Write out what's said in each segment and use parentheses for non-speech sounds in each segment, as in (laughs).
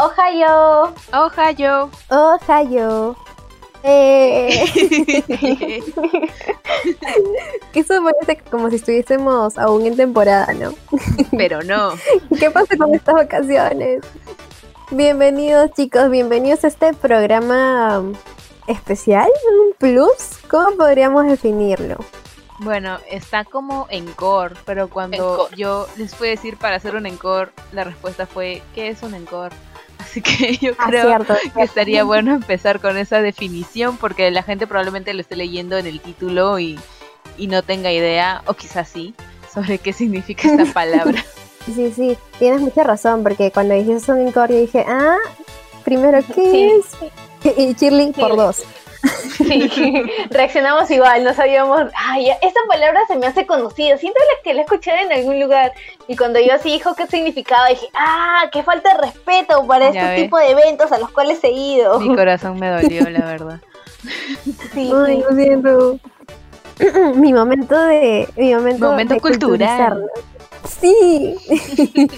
Ohio. Ohio. Ohio. Eh. (laughs) Eso parece como si estuviésemos aún en temporada, ¿no? Pero no. (laughs) ¿Qué pasa con estas vacaciones? Bienvenidos chicos, bienvenidos a este programa especial, un plus, ¿cómo podríamos definirlo? Bueno, está como encore, pero cuando yo les fui a decir para hacer un encore, la respuesta fue, ¿qué es un encore? Así que (laughs) yo Ah, creo cierto, que estaría bueno empezar con esa definición porque la gente probablemente lo esté leyendo en el título y, y no tenga idea, o quizás sí, sobre qué significa esta (laughs) palabra. Sí, sí, tienes mucha razón, porque cuando dijiste un encore yo dije, ah, primero, ¿qué Sí. es? Y Shirley por dos. Sí, (laughs) reaccionamos igual, no sabíamos. Ay, esta palabra se me hace conocida. Siento la- que la escuché en algún lugar. Y cuando yo así dijo qué significaba, dije, ah, qué falta de respeto para este ves. tipo de eventos a los cuales he ido. Mi corazón me dolió, la verdad. (laughs) Sí, Ay, lo siento. (clears throat) mi momento de. Mi momento, Momento de cultural. Sí. (laughs)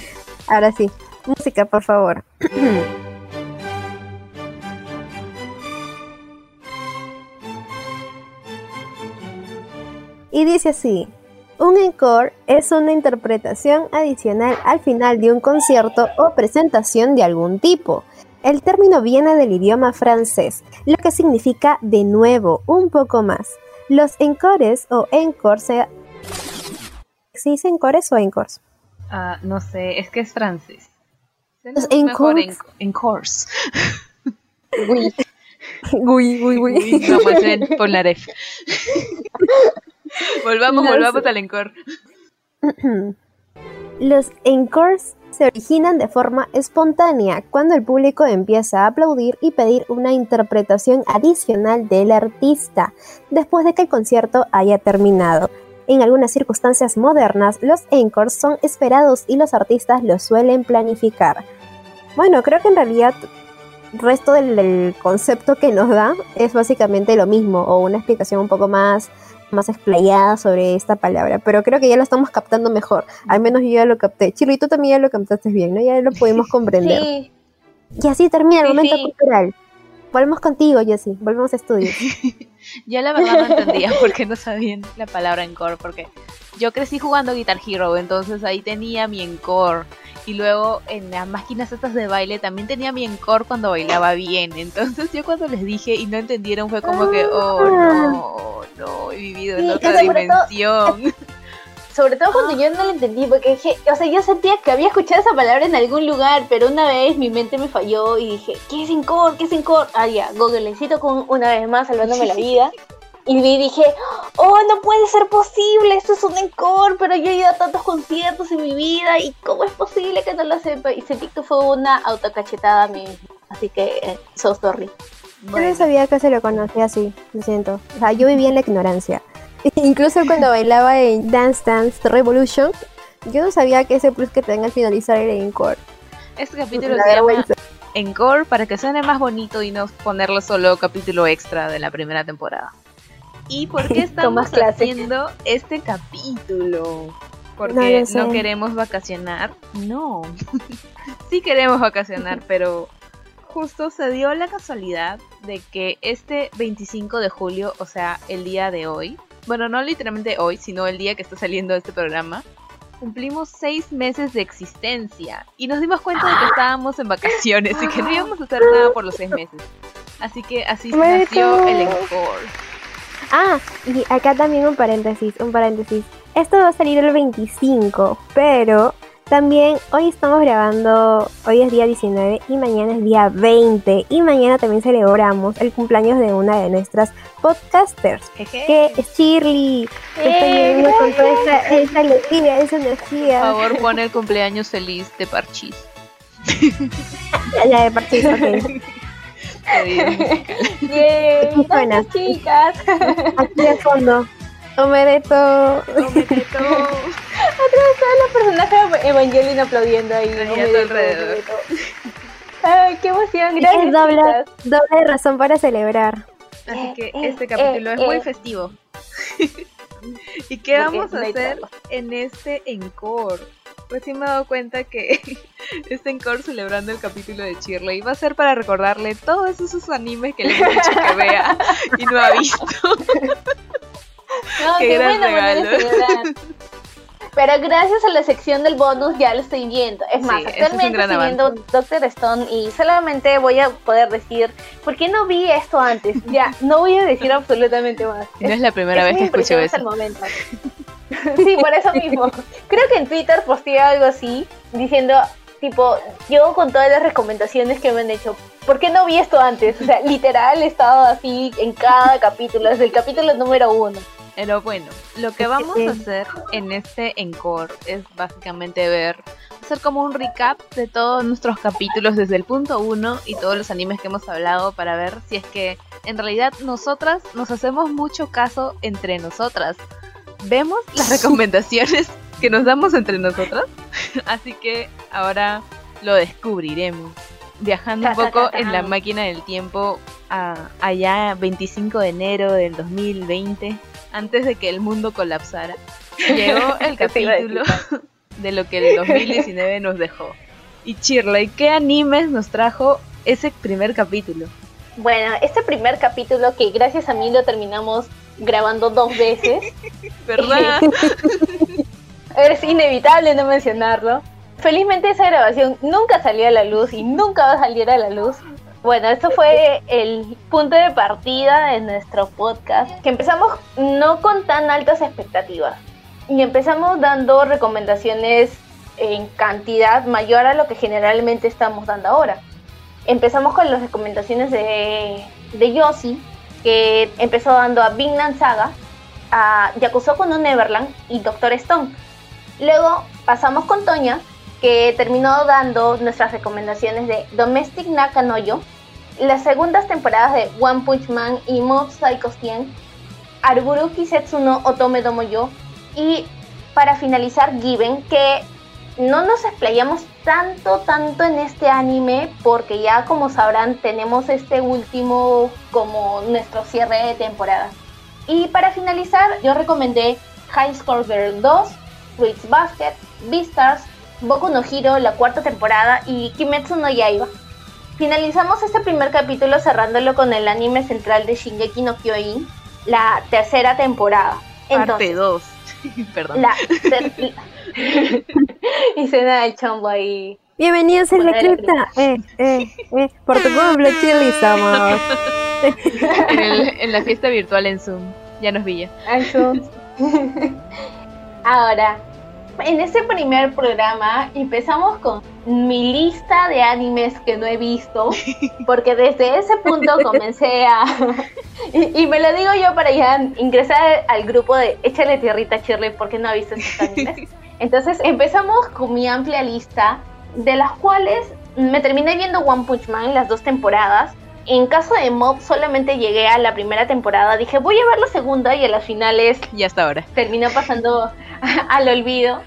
Ahora sí. Música, por favor. (clears throat) y dice así. Un encore es una interpretación adicional al final de un concierto o presentación de algún tipo. El término viene del idioma francés, lo que significa de nuevo, un poco más. Los encores o encores se... ¿Se dice encores o encores? Ah, no sé, es que es francés. Los encores. en, encores. (laughs) Uy, uy, uy, Uy, no, más bien Polnareff. (laughs) volvamos, No volvamos sé. al encore. (clears throat) Los encores se originan de forma espontánea cuando el público empieza a aplaudir y pedir una interpretación adicional del artista después de que el concierto haya terminado. En algunas circunstancias modernas, los encores son esperados y los artistas los suelen planificar. Bueno, creo que en realidad el resto del, del concepto que nos da es básicamente lo mismo o una explicación un poco más más explayada sobre esta palabra, pero creo que ya lo estamos captando mejor. Al menos yo ya lo capté. Tú también ya lo captaste bien, ¿no? Ya lo pudimos (laughs) comprender. Sí, Y así termina el Sí, momento sí. cultural. Volvemos contigo, Jessie. Volvemos a estudios. (laughs) Yo la verdad no entendía (laughs) por qué no sabían la palabra encore, porque yo crecí jugando Guitar Hero, entonces ahí tenía mi encore. Y luego en las máquinas estas de baile también tenía mi encore cuando bailaba bien. Entonces yo cuando les dije y no entendieron fue como que, oh no, no, he vivido en otra todo- dimensión. Sobre todo cuando yo no lo entendí, porque dije, o sea, yo sentía que había escuchado esa palabra en algún lugar, pero una vez mi mente me falló y dije, ¿qué es encore? ¿Qué es encore? Ah, ya, Google, necesito con una vez más salvándome la (laughs) vida. Y vi dije, oh, no puede ser posible, esto es un encore, pero yo he ido a tantos conciertos en mi vida y cómo es posible que no lo sepa. Y sentí que fue una autocachetada a mí. Así que, eh, so sorry. Yo no sabía que se lo conocía así, lo siento. O sea, yo vivía en la ignorancia. (laughs) Incluso cuando bailaba en Dance Dance Revolution, yo no sabía que ese plus que tenga al finalizar era encore. este capítulo se llama. Encore para que suene más bonito y no ponerlo solo capítulo extra de la primera temporada. ¿Y por qué (laughs) estamos haciendo este capítulo? Porque no, queremos vacacionar. No. (laughs) sí queremos vacacionar, pero justo se dio la casualidad de que este 25 de julio, o sea, el día de hoy, bueno, no literalmente hoy, sino el día que está saliendo este programa, cumplimos seis meses de existencia y nos dimos cuenta de que estábamos en vacaciones y que no íbamos a hacer nada por los seis meses. Así que así Bueno. nació el encore. Ah, y acá también un paréntesis, un paréntesis. Esto va a salir el 25, pero también hoy estamos grabando, hoy es día 19 y mañana es día 20 y mañana también celebramos el cumpleaños de una de nuestras podcasters, que es Shirley. que está ¡Eh! llegando con toda esa, esa alegría, esa Por energía. favor, pon el cumpleaños feliz de Parchis. La de partir, ok. (laughs) Gracias, chicas. Aquí de fondo. Omedeto. Cómete (laughs) todo. los personajes Evangelion aplaudiendo ahí. Alrededor. Ay, qué emoción, gracias. Es doble, doble razón para celebrar. Así que Eh, este eh, capítulo eh, es muy eh. festivo. (laughs) ¿Y qué Porque vamos a hacer en este encore? Recién me he dado cuenta que (laughs) este encore celebrando el capítulo de Shirley va a ser para recordarle todos esos animes que le hemos dicho que vea y no ha visto. No, (laughs) Qué qué, gran buena de. (laughs) Pero gracias a la sección del bonus ya lo estoy viendo. Es más, Sí, es actualmente estoy viendo Doctor Stone y solamente voy a poder decir, ¿por qué no vi esto antes? (laughs) Ya, no voy a decir absolutamente más. No es la primera vez que escucho hasta eso. el momento. sí, por eso mismo. Creo que en Twitter posteé algo así, diciendo, tipo, yo con todas las recomendaciones que me han hecho, ¿por qué no vi esto antes? O sea, literal he estado así en cada capítulo, desde el capítulo número uno. Pero bueno, lo que vamos a hacer en este encore es básicamente ver, hacer como un recap de todos nuestros capítulos desde el punto uno y todos los animes que hemos hablado para ver si es que en realidad nosotras nos hacemos mucho caso entre nosotras. Vemos las (laughs) recomendaciones que nos damos entre nosotras, (laughs) así que ahora lo descubriremos. Viajando un poco en la máquina del tiempo a allá 25 de enero del 2020 antes de que el mundo colapsara, (laughs) llegó el capítulo (laughs) de lo que el 2019 nos dejó. Y Shirley, ¿qué animes nos trajo ese primer capítulo? Bueno, este primer capítulo que gracias a mí lo terminamos grabando dos veces, (laughs) ¿Verdad? es inevitable no mencionarlo. Felizmente esa grabación nunca salió a la luz y nunca va a salir a la luz. Bueno, esto fue el punto de partida de nuestro podcast, que empezamos no con tan altas expectativas y empezamos dando recomendaciones en cantidad mayor a lo que generalmente estamos dando ahora. Empezamos con las recomendaciones de, de Yossi, que empezó dando a Vinland Saga, a Yakusoku no Neverland y Doctor Stone. Luego pasamos con Toña, que terminó dando nuestras recomendaciones de Domestic Nakanoyo, las segundas temporadas de One Punch Man y Mob Psycho 100, Arburuki Setsuno Otome Domo Yo y para finalizar Given, que no nos explayamos tanto, tanto en este anime porque ya como sabrán tenemos este último como nuestro cierre de temporada. Y para finalizar yo recomendé High Score Girl 2, Fruits Basket, Beastars, Boku no Hero, la cuarta temporada y Kimetsu no Yaiba. Finalizamos este primer capítulo cerrándolo con el anime central de Shingeki no Kyojin, la tercera temporada. Parte Entonces, 2. (laughs) Perdón. la ter- (laughs) y suena el chombo ahí. Bienvenidos a la cripta. Eh, eh, eh. Por tu cumple, Chile, estamos. En, el- en la fiesta virtual en Zoom. Ya nos vi ya. (laughs) Ahora, en este primer programa empezamos con mi lista de animes que no he visto, (laughs) porque desde ese punto comencé a... (laughs) y, y me lo digo yo para ya ingresar al grupo de Échale tierrita Shirley porque no ha visto estos animes. (laughs) Entonces empezamos con mi amplia lista, de las cuales me terminé viendo One Punch Man las dos temporadas. En caso de Mob solamente llegué a la primera temporada, dije voy a ver la segunda y a las finales Y hasta ahora. terminó pasando (laughs) al olvido.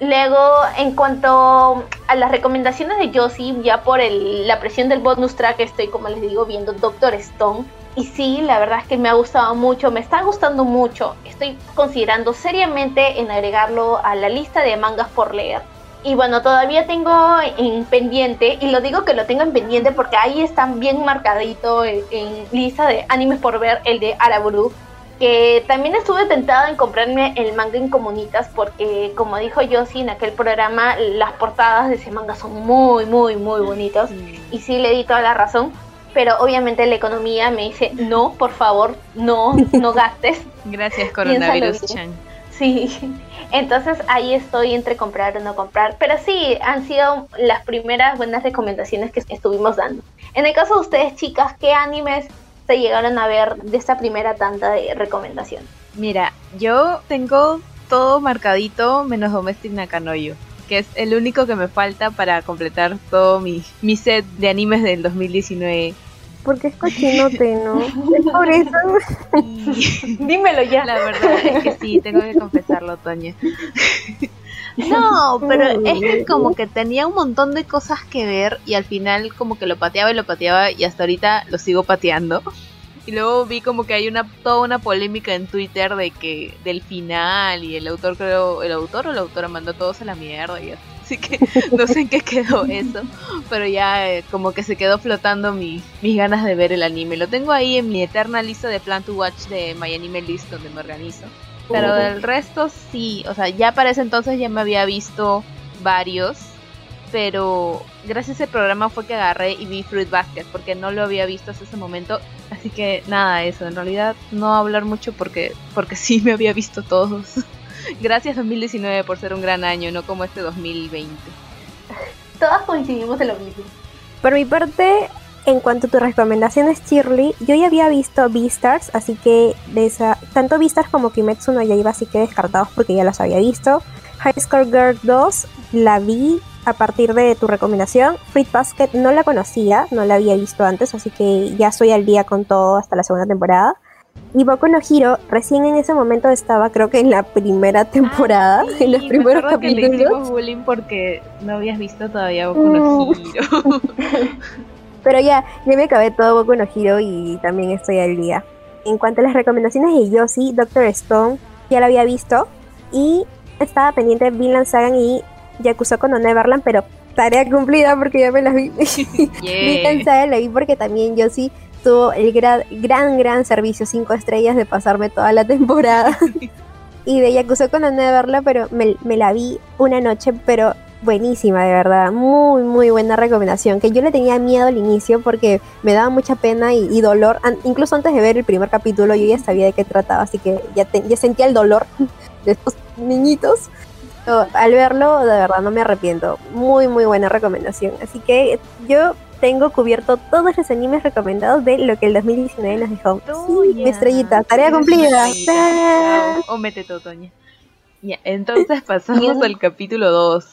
Luego, en cuanto a las recomendaciones de Josie, ya por el- la presión del bonus track estoy, como les digo, viendo Doctor Stone. Y sí, la verdad es que me ha gustado mucho, me está gustando mucho. Estoy considerando seriamente en agregarlo a la lista de mangas por leer. Y bueno, todavía tengo en pendiente, y lo digo que lo tengo en pendiente porque ahí están bien marcadito en, en lista de animes por ver el de Araburu, que también estuve tentada en comprarme el manga en comunitas porque como dijo Yossi en aquel programa, las portadas de ese manga son muy, muy, muy bonitos. Y sí le di toda la razón, pero obviamente la economía me dice, no, por favor, no, no gastes. (laughs) Gracias, (laughs) coronavirus. Chan. Sí, entonces ahí estoy entre comprar o no comprar. Pero sí, han sido las primeras buenas recomendaciones que estuvimos dando. En el caso de ustedes, chicas, ¿qué animes se llegaron a ver de esta primera tanda de recomendaciones? Mira, yo tengo todo marcadito menos Domestic Nakanoyo, que es el único que me falta para completar todo mi, mi set de animes del 2019. Porque es cochinote, ¿no? Es por eso. (laughs) Dímelo ya. la verdad es que sí, tengo que confesarlo, Toña. No, pero es que como que tenía un montón de cosas que ver y al final como que lo pateaba y lo pateaba y hasta ahorita lo sigo pateando. Y luego vi como que hay una toda una polémica en Twitter de que del final y el autor creo, el autor o la autora mandó todos a la mierda y así que no sé en qué quedó eso, pero ya eh, como que se quedó flotando mi, mis ganas de ver el anime. Lo tengo ahí en mi eterna lista de Plan to Watch de My Anime List donde me organizo. Pero del resto sí, o sea, ya para ese entonces ya me había visto varios pero gracias a ese programa fue que agarré y vi Fruit Basket porque no lo había visto hasta ese momento así que nada eso en realidad no hablar mucho porque porque sí me había visto todos gracias 2019 por ser un gran año no como este 2020 todas coincidimos en lo mismo por mi parte en cuanto a tus recomendaciones, Shirley, yo ya había visto Beastars, así que de esa, tanto Beastars como Kimetsu no iba así que descartados porque ya los había visto. High School Girl 2 la vi a partir de tu recomendación. Fruit Basket no la conocía, no la había visto antes, así que ya estoy al día con todo hasta la segunda temporada. Y Boku no Hiro, recién en ese momento estaba, creo que en la primera temporada, Ah, en los sí, primeros me acuerdo que le hicimos capítulos. bullying porque no habías visto todavía Boku no Mm. Hiro. (laughs) Pero ya, ya me acabé todo Boku no Hiro y también estoy al día. En cuanto a las recomendaciones de Yoshi, Doctor Stone, ya la había visto. Y estaba pendiente de Vinland Sagan y Yakuza no Neverland, pero tarea cumplida porque ya me las vi. (laughs) (laughs) Vinland Yeah. Sagan la vi porque también Yoshi tuvo el gra- gran, gran servicio, 5 estrellas de pasarme toda la (laughs) temporada. y de Yakuza no Neverland, pero me, me la vi una noche, pero buenísima, de verdad. Muy, muy buena recomendación. Que yo le tenía miedo al inicio porque me daba mucha pena y, dolor. Incluso antes de ver el primer capítulo, yo ya sabía de qué trataba, así que ya, ya sentía el dolor (laughs) de estos niñitos. Al verlo, de verdad, no me arrepiento. Muy, muy buena recomendación. Así que yo tengo cubierto todos los animes recomendados de lo que el 2019 nos dejó. Sí, mi estrellita, tarea cumplida. O mete todo, Toña. Ya, entonces (laughs) pasamos al capítulo 2,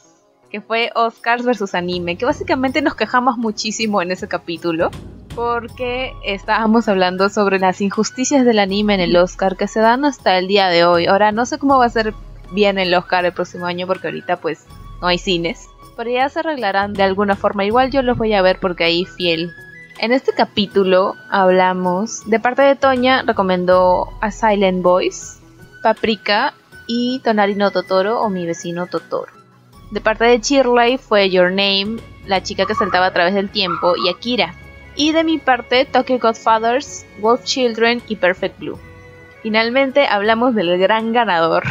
que fue Oscars versus anime, que básicamente nos quejamos muchísimo en ese capítulo, porque estábamos hablando sobre las injusticias del anime en el Oscar que se dan hasta el día de hoy. Ahora no sé cómo va a ser bien el Oscar el próximo año, porque ahorita pues no hay cines. Pero ya se arreglarán de alguna forma. Igual yo los voy a ver porque ahí fiel en este capítulo hablamos, de parte de Toña, recomendó a Silent Boys, Paprika y Tonari no Totoro o Mi vecino Totoro. De parte de Shirley fue Your Name, la chica que saltaba a través del tiempo, y Akira. Y de mi parte, Tokyo Godfathers, Wolf Children y Perfect Blue. Finalmente hablamos del gran ganador,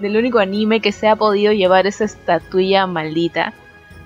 del único anime que se ha podido llevar esa estatuilla maldita,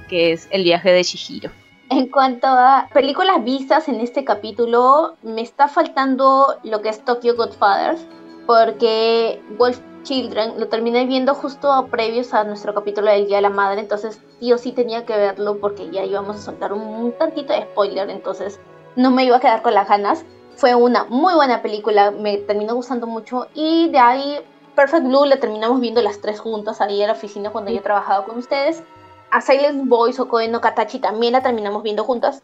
que es El viaje de Shihiro. En cuanto a películas vistas en este capítulo, me está faltando lo que es Tokyo Godfathers, porque Wolf Children lo terminé viendo justo previos a nuestro capítulo del Día de la Madre, entonces sí o sí tenía que verlo porque ya íbamos a soltar un, un tantito de spoiler, entonces no me iba a quedar con las ganas. Fue una muy buena película, me terminó gustando mucho y de ahí Perfect Blue la terminamos viendo las tres juntas ahí en la oficina cuando yo trabajaba con ustedes. A Silent Boys o Koe no también la terminamos viendo juntas.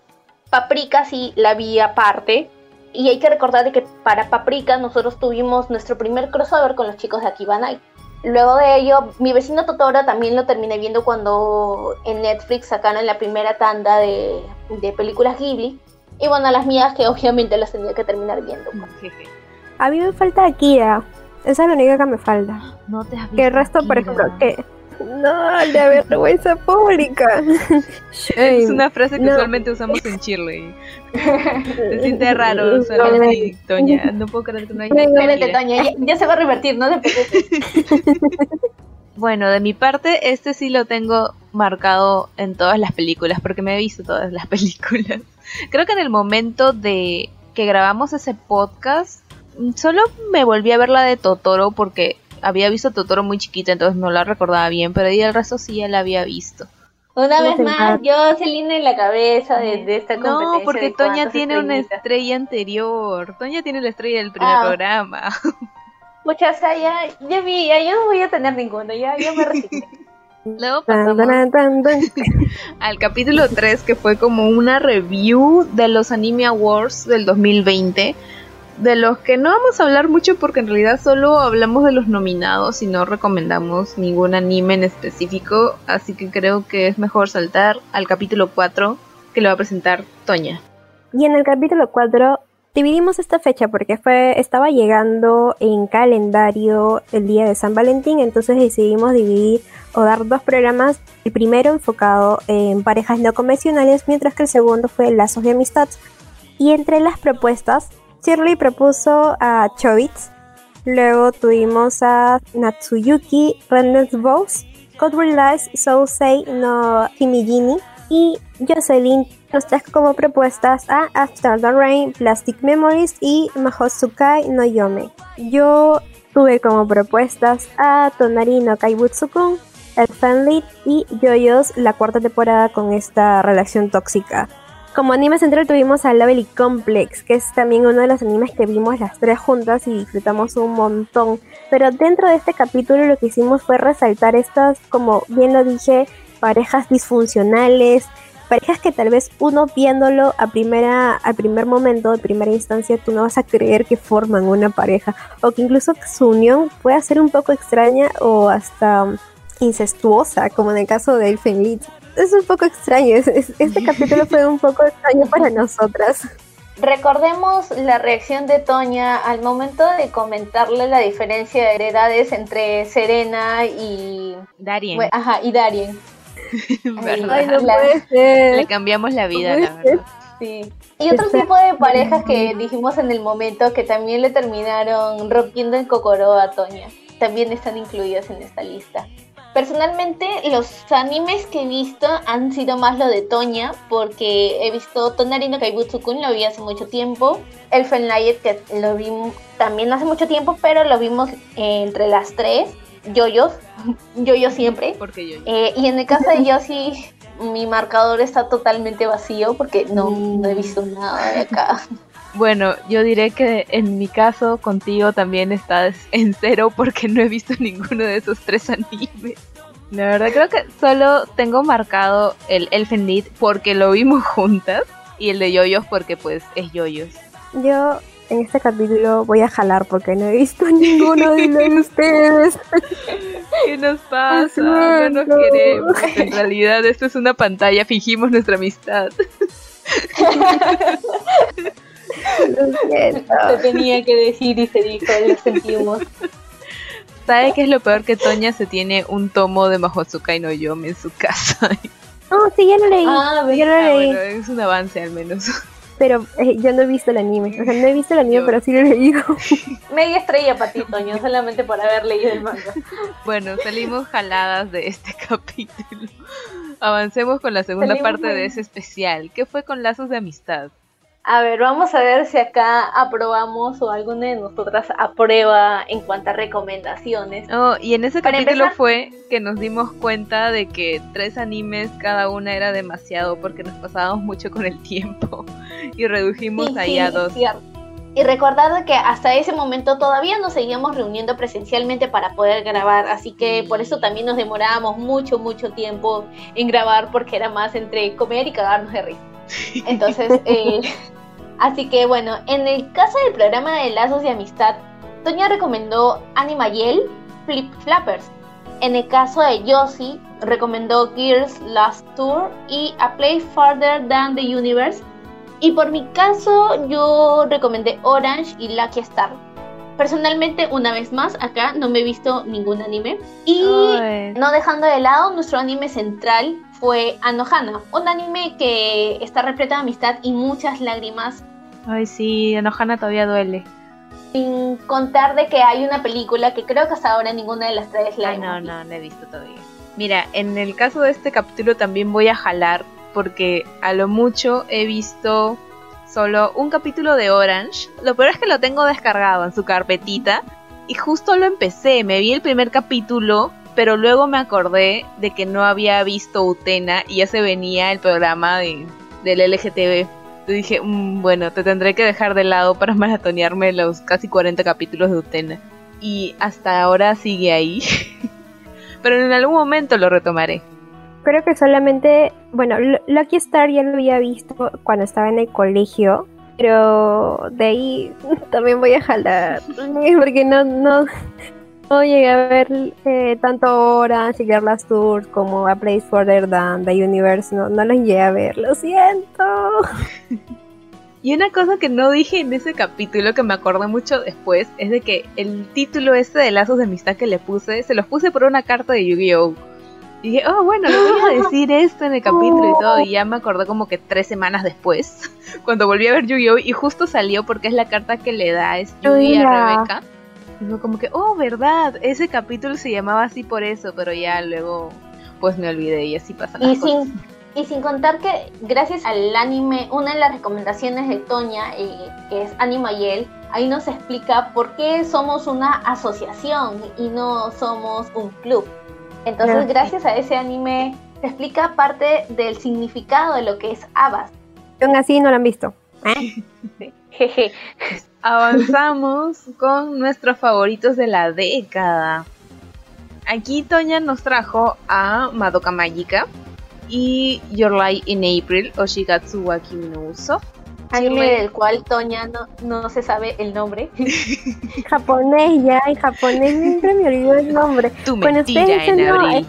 Paprika sí la vi aparte. Y hay que recordar de que para Paprika nosotros tuvimos nuestro primer crossover con los chicos de Akibana. Luego de ello, mi vecino Totoro también lo terminé viendo cuando en Netflix sacaron la primera tanda de, de películas Ghibli. Y bueno, las mías que obviamente las tenía que terminar viendo. A mí me falta Akira. Esa es la única que me falta. No te has Que el resto, por ejemplo, que... No, la vergüenza pública. (laughs) Shame. Es una frase que No. usualmente usamos en Shirley. Se (laughs) siente raro usarlo No, así, Toña. No puedo creer que no haya Espérate. Toña, ya, ya se va a revertir, no te preocupes. (laughs) Bueno, de mi parte, este sí lo tengo marcado en todas las películas, porque me he visto todas las películas. Creo que en el momento de que grabamos ese podcast, solo me volví a ver la de Totoro porque había visto Totoro muy chiquita, entonces no la recordaba bien, pero ahí el resto sí ya la había visto. Una vez más, yo Celina en la cabeza de, de esta competencia. No, porque Toña tiene una estrella anterior. Toña tiene la estrella del primer Ah. programa. Muchas, ya, ya vi, ya yo no voy a tener ninguno, ya, ya me resigné. (laughs) Luego pasamos tan, tan, tan. (laughs) al capítulo 3, que fue como una review de los Anime Awards del 2020, de los que no vamos a hablar mucho porque en realidad solo hablamos de los nominados y no recomendamos ningún anime en específico, así que creo que es mejor saltar al capítulo 4 que lo va a presentar Toña. Y en el capítulo 4 Dividimos esta fecha porque fue, estaba llegando en calendario el día de San Valentín, entonces decidimos dividir o dar dos programas. El primero enfocado en parejas no convencionales, mientras que el segundo fue lazos de amistad. Y entre las propuestas, Shirley propuso a Chobits, luego tuvimos a Natsuyuki Rennes Boss, God Realize So Say no Himigini y Jocelyn nos trajo como propuestas a After the Rain, Plastic Memories y Mahotsukai no Yome. Yo tuve como propuestas a Tonari no Kaibutsu-kun, El Fanlit y Yoyos la cuarta temporada con esta relación tóxica. Como anime central tuvimos a Lovely Complex, que es también uno de los animes que vimos las tres juntas y disfrutamos un montón. Pero dentro de este capítulo lo que hicimos fue resaltar estas, como bien lo dije, parejas disfuncionales, parejas que tal vez uno viéndolo a primera, al primer momento, de primera instancia, tú no vas a creer que forman una pareja, o que incluso su unión pueda ser un poco extraña o hasta incestuosa, como en el caso de Elfen Lied. Es un poco extraño, este capítulo fue un poco extraño para nosotras. Recordemos la reacción de Toña al momento de comentarle la diferencia de edades entre Serena y Darien. Ajá, y Darien. (laughs) Ay, no puede ser. Le cambiamos la vida, la verdad. Sí. Y otro tipo de parejas que dijimos en el momento que también le terminaron rompiendo el cocoro a Toña. También están incluidas en esta lista. Personalmente, los animes que he visto han sido más lo de Toña, porque he visto Tonari no Kaibutsu-kun, lo vi hace mucho tiempo. Elfen Light, que lo vi también hace mucho tiempo, pero lo vimos entre las tres. Yoyos, (laughs) yo siempre. (laughs) Porque yo. Eh, y en el caso de Yoshi, mi marcador está totalmente vacío porque no, no he visto nada de acá. (laughs) Bueno, yo diré que en mi caso contigo también estás (laughs) en cero porque no he visto (laughs) ninguno de esos tres animes. La verdad creo que solo tengo marcado el Elfen Lied porque lo vimos (laughs) juntas y el de Yoyos porque pues es Yoyos. Yo en este capítulo voy a jalar porque no he visto ninguno de los de ustedes. ¿Qué nos pasa? No nos queremos. En realidad esto es una pantalla, fingimos nuestra amistad. Lo siento. Se tenía que decir y se dijo, lo sentimos. ¿Sabe qué es lo peor? Que Toña se tiene un tomo de Mahotsukai no Yome en su casa. Oh, sí, ya lo leí. Ah, ya lo leí. bueno, es un avance al menos. Pero eh, yo no he visto el anime. O sea, no he visto el anime, Yo- pero sí lo he leído. (laughs) Media estrella para ti, Toño, solamente por haber leído el manga. Bueno, salimos jaladas de este capítulo. Avancemos con la segunda Salimos parte de ese especial. ¿Qué fue con lazos de amistad? A ver, vamos a ver si acá aprobamos o alguna de nosotras aprueba en cuanto a recomendaciones. Oh, y en ese Para capítulo empezar- fue que nos dimos cuenta de que tres animes cada una era demasiado porque nos pasábamos mucho con el tiempo (laughs) y redujimos Sí, ahí sí, a dos. cierto. Y recordad que hasta ese momento todavía nos seguíamos reuniendo presencialmente para poder grabar, así que por eso también nos demorábamos mucho, mucho tiempo en grabar porque era más entre comer y cagarnos de risa. Entonces, (laughs) eh, así que bueno, en el caso del programa de Lazos de Amistad, Toña recomendó Animayel Flip Flappers. En el caso de Yoshi, recomendó Gears Last Tour y A Play Farther Than the Universe. Y por mi caso, yo recomendé Orange y Lucky Star. Personalmente, una vez más, acá no me he visto ningún anime. Y no dejando de lado, nuestro anime central fue Anohana, un anime que está repleto de amistad y muchas lágrimas, Ay, sí, Anohana todavía duele. sin contar de que hay una película que creo que hasta ahora ninguna de las tres la Ay, no, no, no he visto todavía. Mira, en el caso de este capítulo también voy a jalar porque a lo mucho he visto solo un capítulo de Orange. Lo peor es que lo tengo descargado en su carpetita y justo lo empecé. Me vi el primer capítulo, pero luego me acordé de que no había visto Utena y ya se venía el programa de, del LGTB. Yo dije, "Mm, bueno, te tendré que dejar de lado para (laughs) maratonearme los casi 40 capítulos de Utena. Y hasta ahora sigue ahí. (laughs) Pero en algún momento lo retomaré. Creo que solamente, bueno, Lucky Star ya lo había visto cuando estaba en el colegio, pero de ahí (laughs) también voy a jalar, porque no, no llegué a ver eh, tanto Orange y Girl Last Tour como A Place Further Than the Universe, no, no los llegué a ver, lo siento. (laughs) Y una cosa que no dije en ese capítulo que me acordé mucho después es de que el título este de lazos de amistad que le puse, se los puse por una carta de Yu-Gi-Oh! Y dije, oh, bueno, le voy a decir (laughs) esto en el capítulo y todo. Y ya me acordé como que tres semanas después, (laughs) cuando volví a ver Yu-Gi-Oh! Y justo salió porque es la carta que le da Yugi a Rebeca. Como que, oh, verdad, ese capítulo se llamaba así por eso, pero ya luego pues me olvidé y así pasa. Y sin, y sin contar que gracias al anime, una de las recomendaciones de Toña, eh, que es Anima Yel, ahí nos explica por qué somos una asociación y no somos un club. Entonces, gracias a ese anime, se explica parte del significado de lo que es Abbas. Aún así no lo han visto. (laughs) Jeje. Avanzamos con nuestros favoritos de la década. Aquí Toña nos trajo a Madoka Magica y Your Light in April o Shigatsu wa Kimi no Uso. Anime del cual Toña no, no se sabe el nombre. (laughs) japonés ya, en japonés siempre me olvido el nombre. Tu mentira en abril.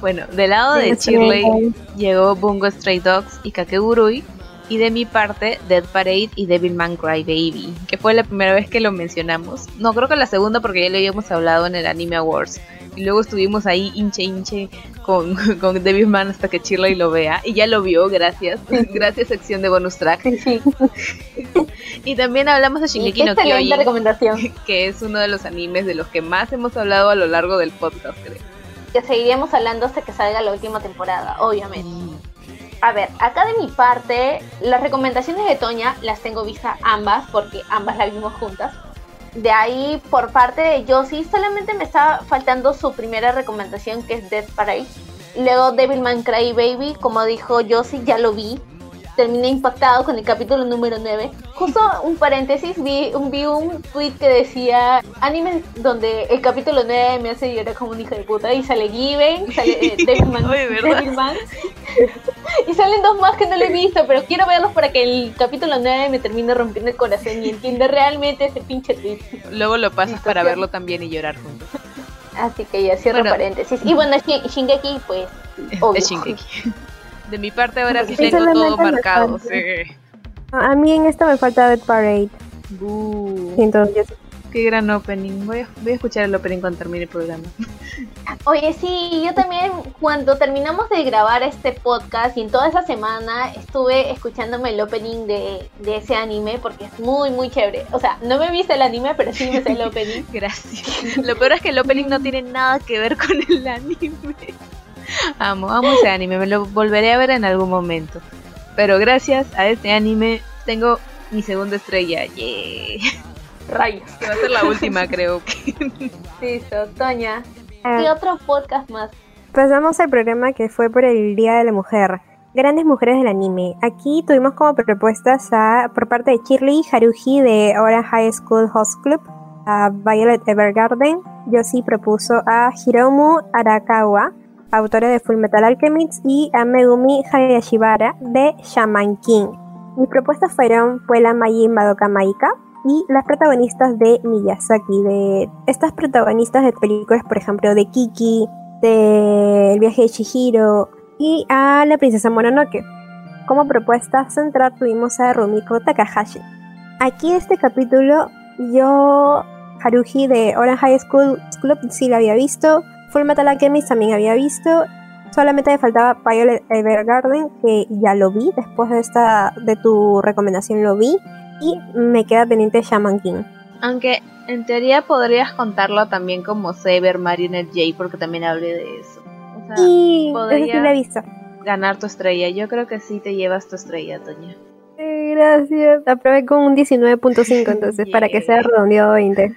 Bueno, del lado de Shirley llegó Bungo Stray Dogs y Kakegurui. Y de mi parte, Dead Parade y Devilman Cry Baby, que fue la primera vez que lo mencionamos. No, creo que la segunda porque ya lo habíamos hablado en el Anime Awards. Y luego estuvimos ahí hinche hinche con, (laughs) con Devilman hasta que Shirley lo vea. Y ya lo vio, gracias. (laughs) gracias, sección de bonus track. (laughs) y también hablamos de Shingeki no Kyojin. recomendación. Que es uno de los animes de los que más hemos hablado a lo largo del podcast, creo. Que seguiríamos hablando hasta que salga la última temporada, obviamente. A ver, acá de mi parte, las recomendaciones de Toña las tengo vistas ambas, porque ambas las vimos juntas. De ahí, por parte de Josie, solamente me estaba faltando su primera recomendación, que es Death Parade. Luego Devilman Cry Baby, como dijo Josie, ya lo vi terminé impactado con el capítulo número 9. Justo un paréntesis, vi, un, vi un tweet que decía anime donde el capítulo 9 me hace llorar como un hijo de puta y sale Given, sale eh, (laughs) Devilman, Devilman. y salen dos más que no lo he visto, pero quiero verlos para que el capítulo 9 me termine rompiendo el corazón y entienda realmente ese pinche tweet. Luego lo pasas para verlo también y llorar juntos. Así que ya cierro paréntesis. Y bueno, Shingeki, pues. Obvio. Es Shingeki. De mi parte ahora sí tengo todo marcado. A mí en esta me falta Dead Parade. Entonces, Qué gran opening. Voy a, voy a escuchar el opening cuando termine el programa. (laughs) Oye, sí, yo también cuando terminamos de grabar este podcast y en toda esa semana estuve escuchándome el opening de, de ese anime porque es muy, muy chévere. O sea, no me viste el anime, pero sí me sé el (laughs) opening. Gracias. Lo peor es que el opening no tiene nada que ver con el anime. (laughs) Amo, amo ese anime, me lo volveré a ver en algún momento. Pero gracias a este anime tengo mi segunda estrella. Yeah. (laughs) Rayos. Que va a ser la última, (laughs) creo. Listo, Toña. ¿Qué ah. otro podcast más? Pasamos al programa que fue por el Día de la Mujer. Grandes mujeres del anime. Aquí tuvimos como propuestas a, por parte de Shirley Haruhi de Orange High School Host Club, a Violet Evergarden. Yoshi propuso a Hiromu Arakawa autora de Fullmetal Alchemist, y a Megumi Hayashibara de Shaman King. Mis propuestas fueron Puela Mayi Madoka Maika y las protagonistas de Miyazaki, de estas protagonistas de películas, por ejemplo, de Kiki, de El viaje de Chihiro y a la princesa Mononoke. Como propuesta central tuvimos a Rumiko Takahashi. Aquí este capítulo yo Haruhi de Orange High School Club sí la había visto, Full Metal Alchemist también había visto. Solamente me faltaba Violet Evergarden, que ya lo vi. Después de esta de tu recomendación lo vi. Y me queda pendiente Shaman King. Aunque en teoría podrías contarlo también como Saber Marionette J, porque también hablé de eso. O sea, sí, podría lo he visto. ganar tu estrella. Yo creo que sí te llevas tu estrella, Toña. gracias. Aprobé con un 19.5 (laughs) entonces, para que sea redondeado 20.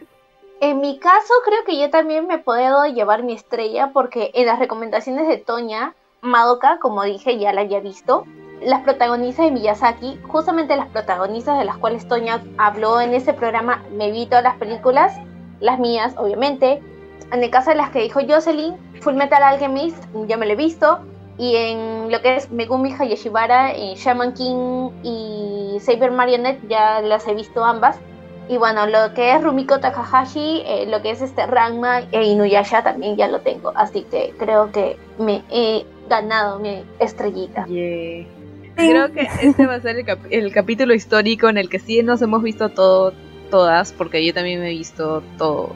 En mi caso, creo que yo también me puedo llevar mi estrella porque en las recomendaciones de Toña, Madoka, como dije, ya la había visto. Las protagonistas de Miyazaki, justamente las protagonistas de las cuales Toña habló en ese programa, me vi todas las películas, las mías, obviamente. En el caso de las que dijo Jocelyn, Full Metal Alchemist, ya me lo he visto. Y en lo que es Megumi Hayashibara, Shaman King y Saber Marionette, ya las he visto ambas. Y bueno, lo que es Rumiko Takahashi, eh, lo que es este Ranma e Inuyasha también ya lo tengo. Así que creo que me he ganado mi estrellita. Creo que este va a ser el, capítulo histórico en el que sí nos hemos visto todo, todas, porque yo también me he visto todo.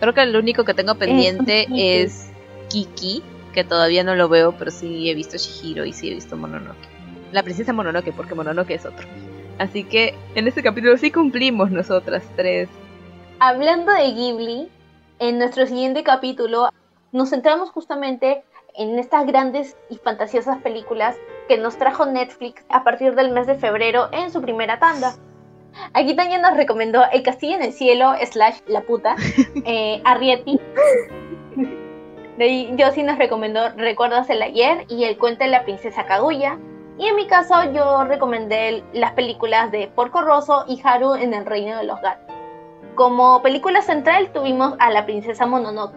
Creo que el único que tengo pendiente es Kiki, que todavía no lo veo, pero sí he visto Shihiro y sí he visto Mononoke. La princesa Mononoke, porque Mononoke es otro. Así que en este capítulo sí cumplimos nosotras tres. Hablando de Ghibli, en nuestro siguiente capítulo nos centramos justamente en estas grandes y fantasiosas películas que nos trajo Netflix a partir del mes de febrero en su primera tanda. Aquí también nos recomendó El Castillo en el Cielo, slash La Puta, (laughs) eh, Arrietty. Yo sí nos recomendó Recuerdos del Ayer y El Cuento de la Princesa Kaguya. Y en mi caso yo recomendé las películas de Porco Rosso y Haru en el Reino de los Gatos. Como película central tuvimos a la Princesa Mononoke.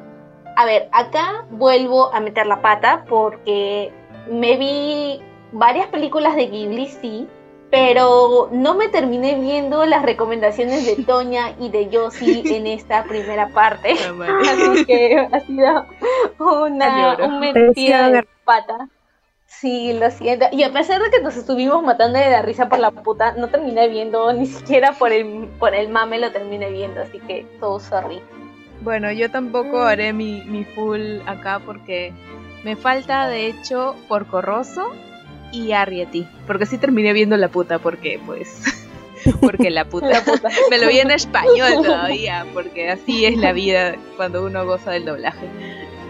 A ver, acá vuelvo a meter la pata porque me vi varias películas de Ghibli, sí, pero no me terminé viendo las recomendaciones de Toña y de Yossi en esta primera parte. (laughs) Así que ha sido una, un metida de pata. Sí, lo siento. Y a pesar de que nos estuvimos matando de la risa por la puta, no terminé viendo, ni siquiera por el, por el mame lo terminé viendo, así que todo sorry. Bueno, yo tampoco haré mi, mi full acá porque me falta, de hecho, Porco Rosso y Arrietty. Porque sí terminé viendo la puta, porque pues. (laughs) Porque la puta. la puta. (laughs) Me lo vi en español todavía, porque así es la vida cuando uno goza del doblaje.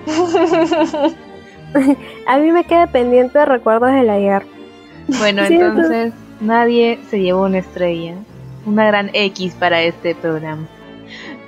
(laughs) (laughs) A mí me queda pendiente de recuerdos del ayer. Bueno, entonces nadie se llevó una estrella. Una gran X para este programa.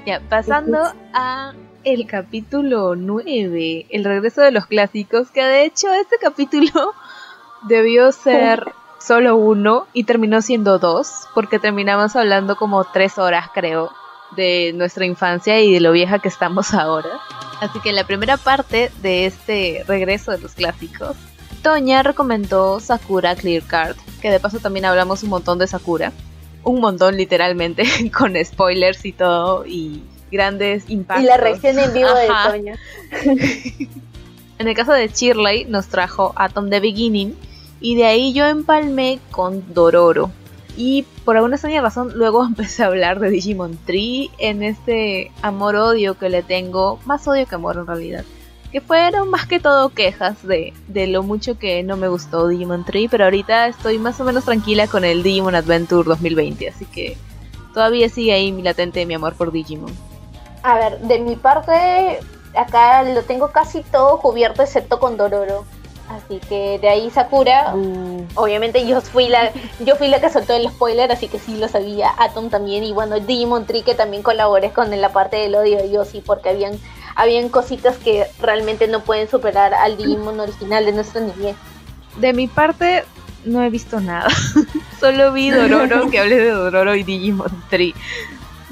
Ya, pasando a el capítulo 9, el regreso de los clásicos, que de hecho este capítulo (laughs) debió ser solo uno y terminó siendo dos, porque terminamos hablando como tres horas, creo, de nuestra infancia y de lo vieja que estamos (laughs) ahora. Así que en la primera parte de este regreso de los clásicos, Toña recomendó Sakura Clear Card, que de paso también hablamos un montón de Sakura. Un montón literalmente, (laughs) con spoilers y todo, y grandes impactos. Y la reacción en vivo de Toña. (laughs) en el caso de Shirley nos trajo Atom the Beginning, y de ahí yo empalmé con Dororo. Y por alguna extraña razón luego (laughs) empecé a hablar de Digimon Tree en este amor-odio que le tengo, más odio que amor en realidad. Que fueron más que todo quejas de, de lo mucho que no me gustó Digimon Tree, pero ahorita estoy más o menos tranquila con el Digimon Adventure 2020, así que todavía sigue ahí mi latente mi amor por Digimon. A ver, de mi parte, acá lo tengo casi todo cubierto excepto con Dororo. Así que de ahí Sakura, mm. obviamente yo fui la yo fui la que soltó el spoiler, así que sí lo sabía, Atom también y bueno, Digimon Tree que también colaboré con la parte del odio de Yoshi porque habían habían cositas que realmente no pueden superar al Digimon original de nuestra niñez. De mi parte no he visto nada. (laughs) Solo vi Dororo, que hablé de Dororo y Digimon Tree.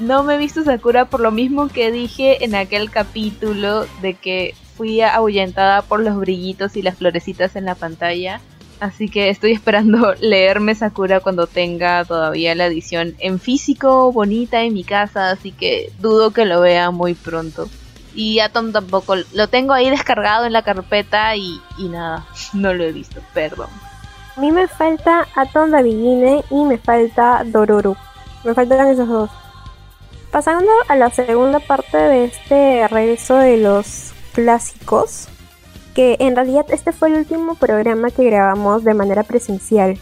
No me he visto Sakura por lo mismo que dije en aquel capítulo de que fui ahuyentada por los brillitos y las florecitas en la pantalla. Así que estoy esperando (laughs) leerme Sakura cuando tenga todavía la edición en físico, bonita en mi casa, así que dudo que lo vea muy pronto. Y Atom tampoco, lo tengo ahí descargado en la carpeta y, nada, (laughs) no lo he visto, perdón. A mí me falta Atom Davigine y me falta Dororo. Me faltan esos dos. Pasando a la segunda parte de este regreso de los clásicos, que en realidad este fue el último programa que grabamos de manera presencial.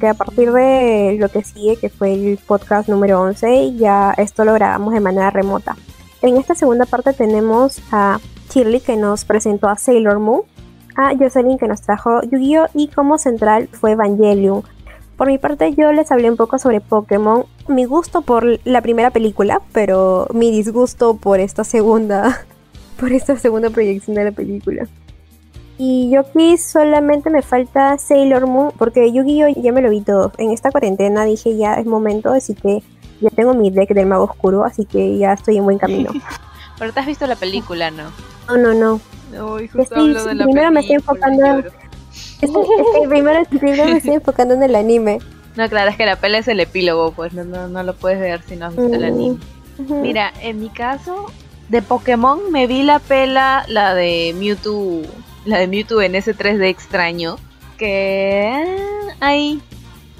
Que a partir de lo que sigue, que fue el podcast número 11, ya esto lo grabamos de manera remota. En esta segunda parte tenemos a Shirley que nos presentó a Sailor Moon, a Jocelyn que nos trajo Yu-Gi-Oh! y como central fue Evangelion. Por mi parte yo les hablé un poco sobre Pokémon, mi gusto por la primera película, pero mi disgusto por esta segunda (laughs) por esta segunda proyección de la película. Y yo aquí solamente me falta Sailor Moon, porque Yu-Gi-Oh! ya me lo vi todo. En esta cuarentena dije ya es momento, así que ya tengo mi deck del mago oscuro, así que ya estoy en buen camino. (laughs) Pero te has visto la película, ¿no? No, no, no. primero me estoy enfocando. Primero, me estoy enfocando en el anime. No, claro, es que la peli es el epílogo, pues no, no, no lo puedes ver si no has visto el anime. Mira, en mi caso, de Pokémon me vi la pela, la de Mewtwo, la de Mewtwo en ese 3D extraño, que ahí.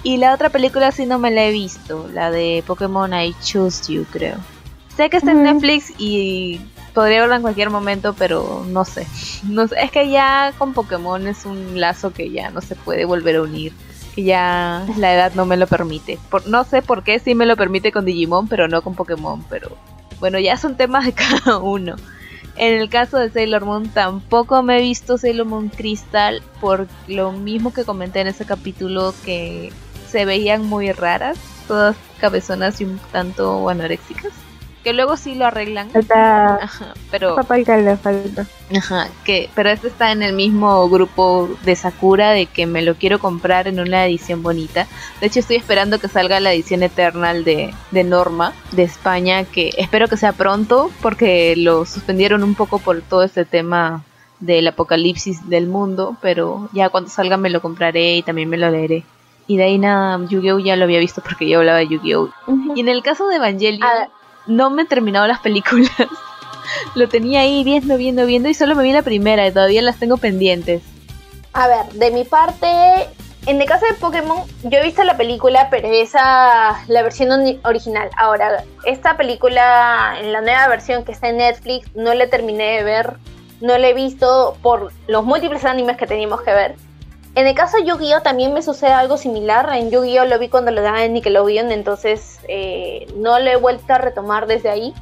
Y la otra película sí no me la he visto, la de Pokémon I Choose You, creo. Sé que está en. Netflix y podría verla en cualquier momento, pero no sé. Es que ya con Pokémon es un lazo que ya no se puede volver a unir. Que ya la edad no me lo permite. Por, no sé por qué sí me lo permite con Digimon, pero no con Pokémon. Pero bueno, ya son temas de (laughs) cada uno. En el caso de Sailor Moon tampoco me he visto Sailor Moon Crystal por lo mismo que comenté en ese capítulo que se veían muy raras, todas cabezonas y un tanto anoréxicas. Que luego sí lo arreglan. Falta Ajá, pero papá le falta. Ajá, que, pero este está en el mismo grupo de Sakura de que me lo quiero comprar en una edición bonita. De hecho, estoy esperando que salga la edición Eternal de, de Norma, de España, que espero que sea pronto, porque lo suspendieron un poco por todo este tema del apocalipsis del mundo, pero ya cuando salga me lo compraré y también me lo leeré. Y de ahí nada, Yu-Gi-Oh! ya lo había visto porque yo hablaba de Yu-Gi-Oh! Y en el caso de Evangelion, Ah. No me he terminado las películas. (laughs) Lo tenía ahí viendo, viendo, viendo y solo me vi la primera y todavía las tengo pendientes. A ver, de mi parte, en el caso de Pokémon, yo he visto la película, pero esa la versión ori- original. Ahora, esta película, en la nueva versión que está en Netflix, no la terminé de ver, no la he visto por los múltiples animes que teníamos que ver. En el caso de Yu-Gi-Oh! también me sucede algo similar. En Yu-Gi-Oh! lo vi cuando lo daban en Nickelodeon, entonces eh, no lo he vuelto a retomar desde ahí.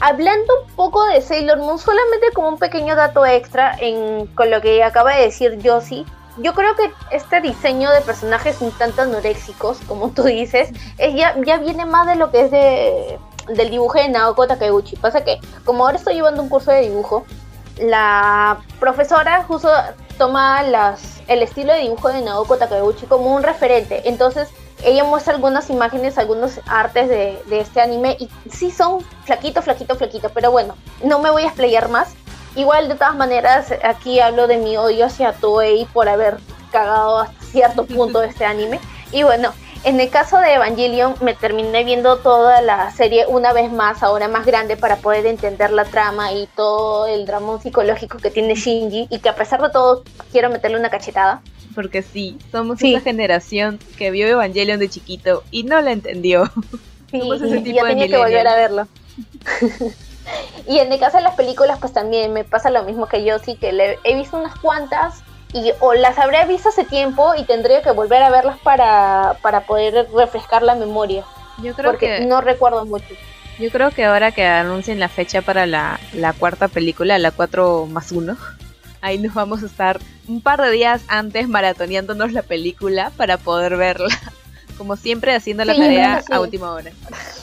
Hablando un poco de Sailor Moon, solamente como un pequeño dato extra en, con lo que acaba de decir Josie, yo creo que este diseño de personajes un tanto anoréxicos, como tú dices, es ya, ya viene más de lo que es de, del dibujo de Naoko Takeuchi. Pasa que, como ahora estoy llevando un curso de dibujo, la profesora justo toma las, el estilo de dibujo de Naoko Takeuchi como un referente. Entonces, ella muestra algunas imágenes, algunos artes de, este anime y sí son flaquito, flaquito, flaquito. Pero bueno, no me voy a explayar más. Igual, de todas maneras, aquí hablo de mi odio hacia Toei por haber cagado hasta cierto punto de este anime. Y bueno, en el caso de Evangelion, me terminé viendo toda la serie una vez más, ahora más grande, para poder entender la trama y todo el drama psicológico que tiene Shinji. Y que a pesar de todo, quiero meterle una cachetada. Porque sí, somos Sí. esa generación que vio Evangelion de chiquito y no la entendió. (laughs) Sí, y ya de tenía que volver a verlo. (laughs) y en el caso de las películas, pues también me pasa lo mismo que yo, sí, que le he visto unas cuantas y o las habré visto hace tiempo y tendría que volver a verlas para, para poder refrescar la memoria, Yo creo porque que no recuerdo mucho. yo creo que ahora que anuncien la fecha para la, la cuarta película, la 4 más 1, ahí nos vamos a estar un par de días antes maratoneándonos la película para poder verla. Como siempre haciendo la Sí, tarea sí. a última hora.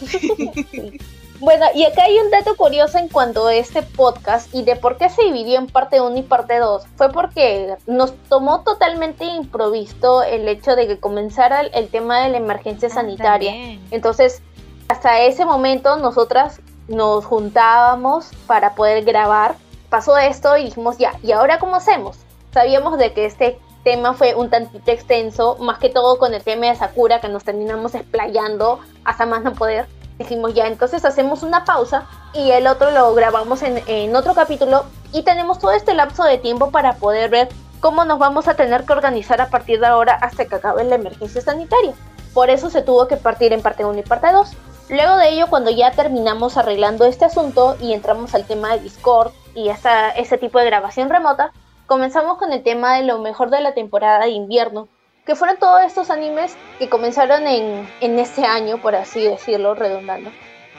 (laughs) Bueno, y acá hay un dato curioso en cuanto a este podcast y de por qué se dividió en parte 1 y parte 2. Fue porque nos tomó totalmente improvisto el hecho de que comenzara el, el tema de la emergencia Ah, sanitaria. también. Entonces, hasta ese momento nosotras nos juntábamos para poder grabar. Pasó esto y dijimos, ya, ¿y ahora cómo hacemos? Sabíamos de que este tema fue un tantito extenso, más que todo con el tema de Sakura, que nos terminamos explayando hasta más no poder. Dijimos, ya, entonces hacemos una pausa y el otro lo grabamos en, otro capítulo y tenemos todo este lapso de tiempo para poder ver cómo nos vamos a tener que organizar a partir de ahora hasta que acabe la emergencia sanitaria. Por eso se tuvo que partir en parte 1 y parte 2. Luego de ello, cuando ya terminamos arreglando este asunto y entramos al tema de Discord y hasta ese tipo de grabación remota, comenzamos con el tema de lo mejor de la temporada de invierno, que fueron todos estos animes que comenzaron en, en este año, por así decirlo, redundando.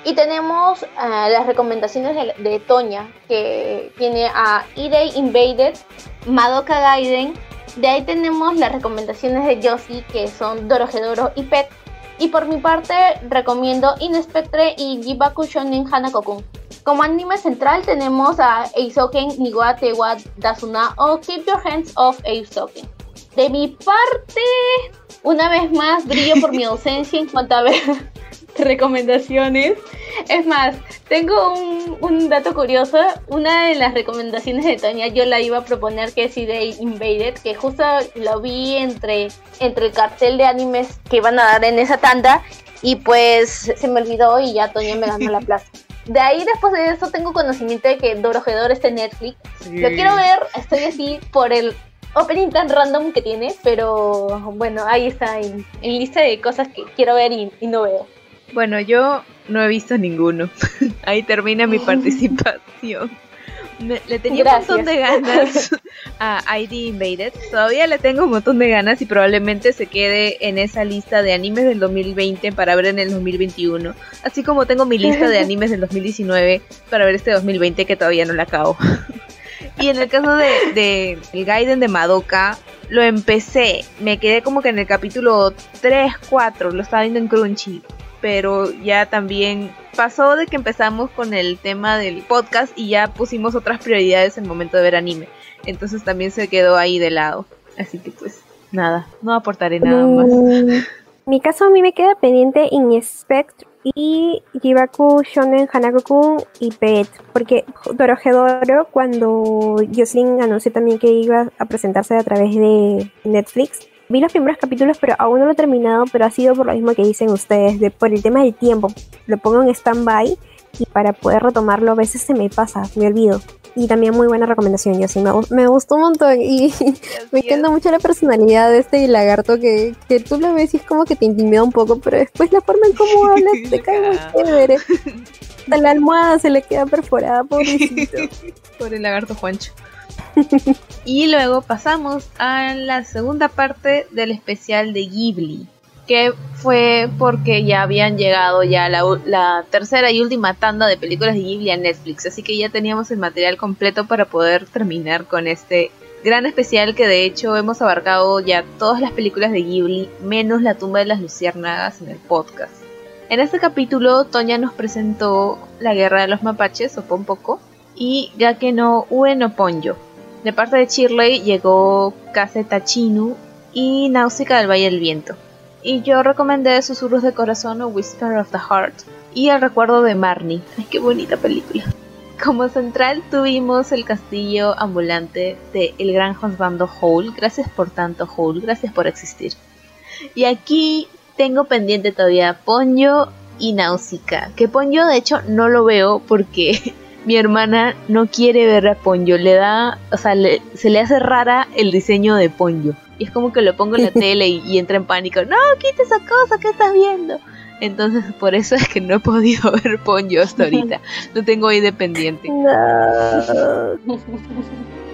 Y tenemos ah, las recomendaciones de, de Toña, que tiene a Idei Invaded, Madoka Gaiden. De ahí tenemos las recomendaciones de Yoshi, que son Dorohedoro y Pet. Y por mi parte, recomiendo Inspectre y Jibaku Shonen Hanako-kun. Como anime central tenemos a Eisouken Niwa Tewa Dasuna o Keep Your Hands Off Eisouken. De mi parte, una vez más, brillo por mi (laughs) ausencia en cuanto a ver (laughs) recomendaciones. Es más, tengo un, un dato curioso. Una de las recomendaciones de Toña yo la iba a proponer que es Idea Invaded, que justo lo vi entre, entre el cartel de animes que iban a dar en esa tanda y pues se me olvidó y ya Toña me ganó la (laughs) plaza. De ahí después de eso tengo conocimiento de que Dorohedoro está en Netflix. Lo quiero ver, estoy así por el opening tan random que tiene, pero bueno, ahí está en, lista de cosas que quiero ver y, no veo. Bueno, yo no he visto ninguno. (laughs) ahí termina mi (laughs) participación. le tenía un montón de ganas (laughs) a ID Invaded. Todavía le tengo un montón de ganas y probablemente se quede en esa lista de animes del 2020 para ver en el 2021. Así como tengo mi lista de animes del 2019 para ver este 2020 que todavía no la acabo. Y en el caso de, el Gaiden de Madoka, lo empecé. Me quedé como que en el capítulo 3, 4, lo estaba viendo en Crunchy. Pero ya también pasó de que empezamos con el tema del podcast y ya pusimos otras prioridades en el momento de ver anime. Entonces también se quedó ahí de lado. Así que pues nada, no aportaré nada más. En mi caso a mí me queda pendiente Inspect y Jibaku Shonen Hanako-kun y Pet, porque Dorohedoro cuando Jocelyn anunció también que iba a presentarse a través de Netflix, vi los primeros capítulos pero aún no lo he terminado, pero ha sido por lo mismo que dicen ustedes, de, por el tema del tiempo, lo pongo en stand-by y para poder retomarlo a veces se me pasa, me olvido y también muy buena recomendación, yo sí, me, me gustó un montón y (laughs) me encanta mucho la personalidad de este lagarto que, que tú lo ves y es como que te intimida un poco, pero después la forma en cómo (laughs) hablas te cae muy chévere. (laughs) la almohada se le queda perforada, pobrecito. Por el lagarto Juancho. y luego pasamos a la segunda parte del especial de Ghibli que fue porque ya habían llegado ya la, tercera y última tanda de películas de Ghibli a Netflix, así que ya teníamos el material completo para poder terminar con este gran especial que de hecho hemos abarcado ya todas las películas de Ghibli, menos La tumba de las luciérnagas en el podcast. En este capítulo, Toña nos presentó La guerra de los mapaches, o Pompoco, y Gake no Ue no Ponyo. De parte de Shirley llegó Kase Tachinu y Náusica del Valle del Viento y yo recomendé Susurros de Corazón o Whisper of the Heart y El Recuerdo de Marnie. Ay, qué bonita película. Como central tuvimos el castillo ambulante de El Gran Josbando Hole. Gracias por tanto, Hole. Gracias por existir. Y aquí tengo pendiente todavía Ponyo y Náusica. Que Ponyo, de hecho, no lo veo porque (laughs) mi hermana no quiere ver a Ponyo. Le da, o sea, se le hace rara el diseño de Ponyo. Y es como que lo pongo en la (laughs) tele y, entra en pánico. No, quita esa cosa que estás viendo. Entonces por eso es que no he podido (laughs) ver Ponyo hasta ahorita. Lo tengo ahí dependiente.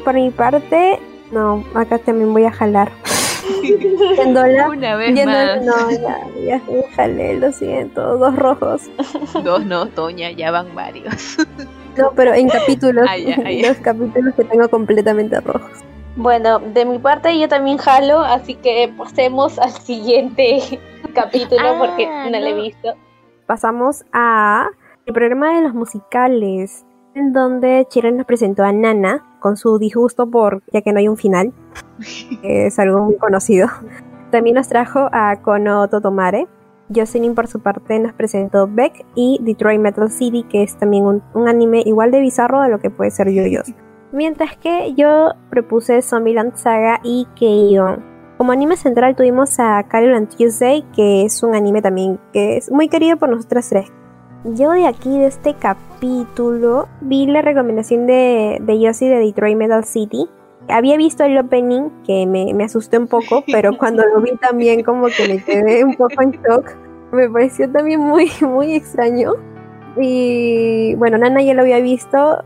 Por mi parte, no, acá también voy a jalar. (laughs) Una vez más. No, ya, ya jalé, lo siento. Dos rojos. Dos no, Toña, ya van varios. No, pero en capítulos. Los capítulos que tengo completamente rojos. Bueno, de mi parte yo también jalo, así que pasemos al siguiente (laughs) capítulo porque ah, no, lo he visto. Pasamos a el programa de los musicales, en donde Chile nos presentó a Nana con su disgusto por ya que no hay un final, (laughs) es algo muy conocido. También nos trajo a Kono Totomare. Jocelyn por su parte nos presentó Beck y Detroit Metal City, que es también un, anime igual de bizarro de lo que puede ser Yoyos. Mientras que yo propuse Zombieland Saga y Keion. Como anime central tuvimos a Carol and Tuesday, que es un anime también que es muy querido por nosotras tres. Yo de aquí, de este capítulo, vi la recomendación de, de Yossi de Detroit Metal City. Había visto el opening, que me, me asusté un poco, pero (laughs) cuando lo vi también como que me quedé un poco en shock. Me pareció también muy, muy extraño. Y bueno, Nana ya lo había visto,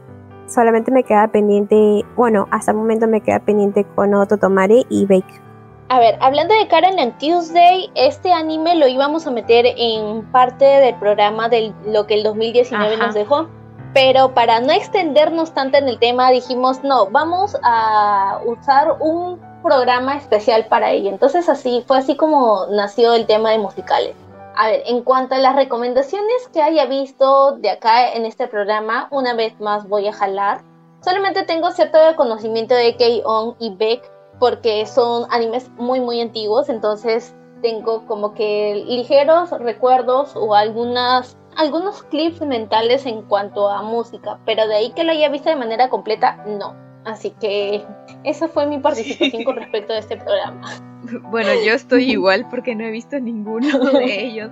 solamente me queda pendiente, bueno, hasta el momento me queda pendiente con Otto Tomare y Bake. A ver, hablando de Karen and Tuesday, este anime lo íbamos a meter en parte del programa de lo que el 2019 nos dejó. Pero para no extendernos tanto en el tema, dijimos, no, vamos a usar un programa especial para ello. Entonces así fue así como nació el tema de musicales. A ver, en cuanto a las recomendaciones que haya visto de acá en este programa, una vez más voy a jalar. Solamente tengo cierto conocimiento de K-On y Beck porque son animes muy muy antiguos, entonces tengo como que ligeros recuerdos o algunas algunos clips mentales en cuanto a música, pero de ahí que lo haya visto de manera completa, no. Así que esa fue mi participación con respecto a este programa. (laughs) Bueno, yo estoy (laughs) igual porque no he visto ninguno (laughs) de ellos.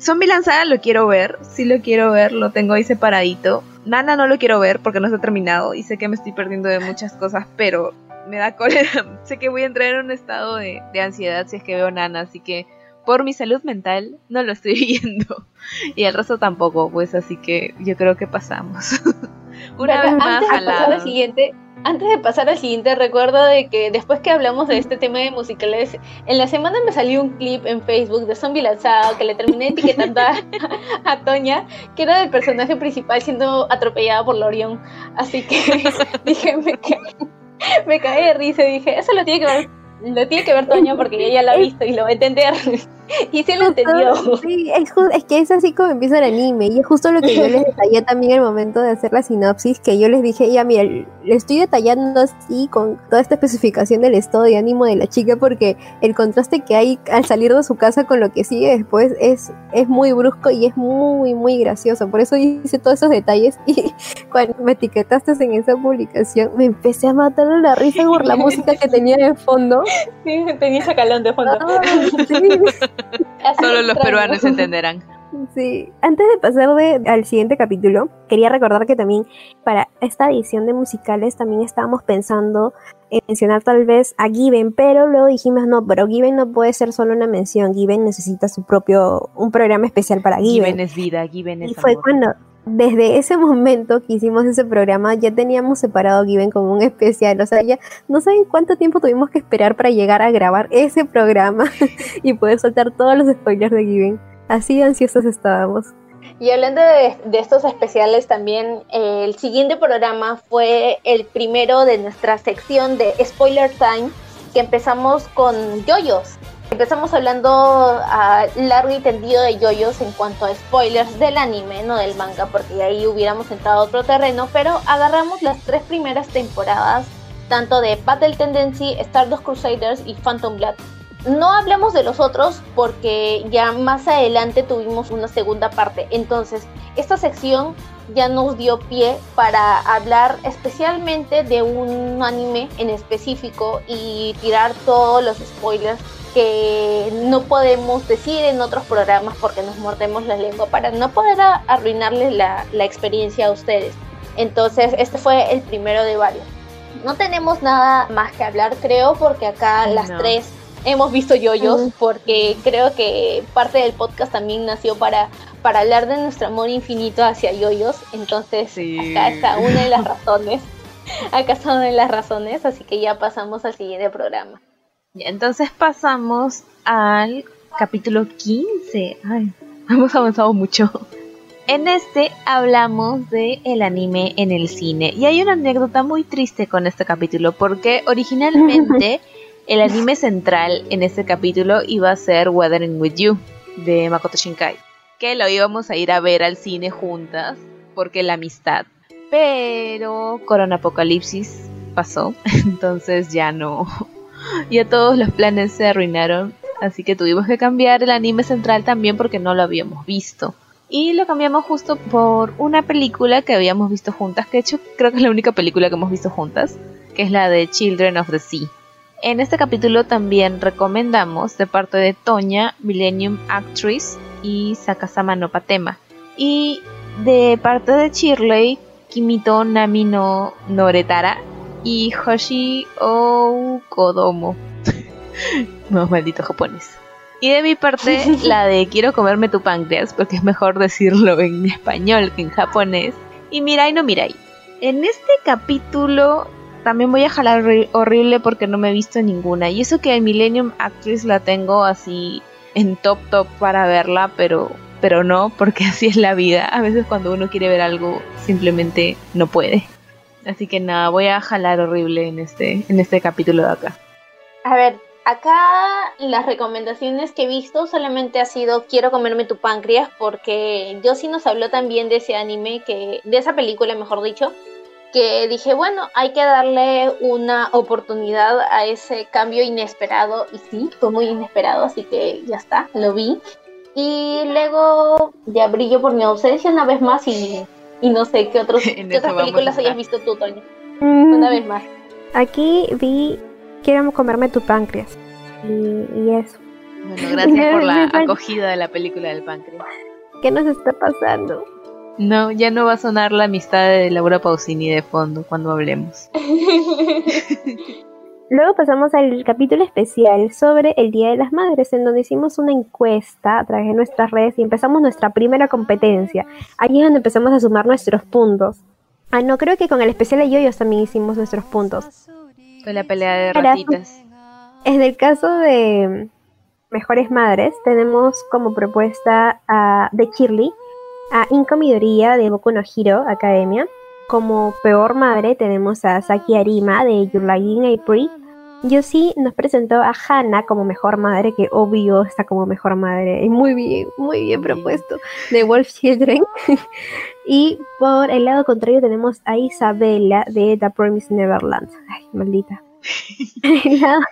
Zombie Lanzada lo quiero ver, sí lo quiero ver, lo tengo ahí separadito. Nana no lo quiero ver porque no está terminado y sé que me estoy perdiendo de muchas cosas, pero me da cólera. sé que voy a entrar en un estado de, de ansiedad si es que veo Nana, así que por mi salud mental no lo estoy viendo. Y el resto tampoco, pues así que yo creo que pasamos. Una vez más antes de pasar al siguiente, antes de pasar al siguiente, recuerdo de que después que hablamos de este tema de musicales, en la semana me salió un clip en Facebook de Zombie Lanzado que le terminé etiquetando a, (laughs) Toña, que era el personaje principal siendo atropellada por Lorión. Así que (laughs) dije, me, (laughs) me caí de risa y dije, eso lo tiene que ver lo tiene que ver Toño porque ella la ha visto y lo va a entender. (laughs) y sí lo entendió. Sí, es, que es así como empieza el anime. Y es justo lo que yo les detallé también el momento de hacer la sinopsis, que yo les dije, ya mira, le estoy detallando así con toda esta especificación del estado de ánimo de la chica porque el contraste que hay al salir de su casa con lo que sigue después es, es muy brusco y es muy, muy gracioso. Por eso hice todos esos detalles y (laughs) cuando me etiquetaste en esa publicación me empecé a matar la risa por la música que tenía de fondo. Sí, tenía calón de fondo. (laughs) Solo los peruanos entenderán. Sí, antes de pasar de, al siguiente capítulo, quería recordar que también para esta edición de musicales también estábamos pensando en mencionar tal vez a Given, pero luego dijimos no, pero Given no puede ser solo una mención, Given necesita su propio, un programa especial para Given. Given es vida, Given es Y fue cuando desde ese momento que hicimos ese programa ya teníamos separado Given como un especial, o sea, ya no saben cuánto tiempo tuvimos que esperar para llegar a grabar ese programa (laughs) y poder soltar todos los spoilers de Given. Así ansiosos estábamos. Y hablando de, estos especiales también, el siguiente programa fue el primero de nuestra sección de Spoiler Time, que empezamos con Yoyos. Empezamos hablando a largo y tendido de yoyos en cuanto a spoilers del anime, no del manga, porque ahí hubiéramos entrado a otro terreno, pero agarramos las tres primeras temporadas, tanto de Battle Tendency, Stardust Crusaders y Phantom Blood. No hablamos de los otros porque ya más adelante tuvimos una segunda parte, entonces esta sección ya nos dio pie para hablar especialmente de un anime en específico y tirar todos los spoilers que no podemos decir en otros programas porque nos mordemos la lengua para no poder arruinarles la, experiencia a ustedes. Entonces, este fue el primero de varios. No tenemos nada más que hablar, creo, porque acá las tres hemos visto yoyos, porque creo que parte del podcast también nació para, para hablar de nuestro amor infinito hacia yoyos. Entonces, acá está una de las razones. (laughs) Acá está una de las razones, así que ya pasamos al siguiente programa entonces pasamos al capítulo 15. Ay, (laughs) hemos avanzado mucho. En este hablamos de el anime en el cine y hay una anécdota muy triste con este capítulo porque originalmente (laughs) el anime central en este capítulo iba a ser Weathering with You de Makoto Shinkai, que lo íbamos a ir a ver al cine juntas porque la amistad. Pero Corona Apocalipsis pasó, (laughs) entonces ya no (laughs) ya todos los planes se arruinaron, así que tuvimos que cambiar el anime central también porque no lo habíamos visto. Y lo cambiamos justo por una película que habíamos visto juntas, que de hecho creo que es la única película que hemos visto juntas, que es la de Children of the Sea. En este capítulo también recomendamos de parte de Toña, Millennium Actress y Sakasama no Patema. Y de parte de Shirley, Kimito Namino Noretara y Hoshi Kodomo. (laughs) no, maldito japonés. Y de mi parte, (laughs) la de quiero comerme tu páncreas, porque es mejor decirlo en español que en japonés. Y Mirai no Mirai. En este capítulo también voy a jalar horrible porque no me he visto ninguna. Y eso que en Millennium Actress la tengo así en top top para verla, pero, pero no, porque (laughs) así es la vida. A veces cuando uno quiere ver algo, simplemente no puede. Así que nada, voy a jalar horrible en este, en este capítulo de acá. A ver, acá las recomendaciones que he visto solamente ha sido quiero comerme tu páncreas porque yo sí nos habló también de ese anime que de esa película mejor dicho que dije bueno hay que darle una oportunidad a ese cambio inesperado y sí fue muy inesperado así que ya está lo vi y luego ya brillo por mi ausencia una vez más y y no sé qué, otros, (laughs) otras películas hayas visto tú, Toño. Mm. Una vez más. Aquí vi Quiero comerme tu páncreas. Y, eso. Bueno, gracias por (laughs) la acogida de la película del páncreas. ¿Qué nos está pasando? No, ya no va a sonar la amistad de Laura Pausini de fondo cuando hablemos. (laughs) Luego pasamos al capítulo especial sobre el Día de las Madres, en donde hicimos una encuesta a través de nuestras redes y empezamos nuestra primera competencia. Ahí es donde empezamos a sumar nuestros puntos. Ah, no, creo que con el especial de Yoyos también hicimos nuestros puntos. Fue la pelea de ratitas. En el caso de Mejores Madres, tenemos como propuesta a de Shirley, a Inko Midoriya de Boku no Hero Academia. Como peor madre tenemos a Saki Arima de Your in April. Yoshi nos presentó a Hana como mejor madre, que obvio está como mejor madre. Muy bien, muy bien propuesto. De Wolf Children. (laughs) y por el lado contrario tenemos a Isabella de The Promised Neverland. Ay, maldita. (laughs)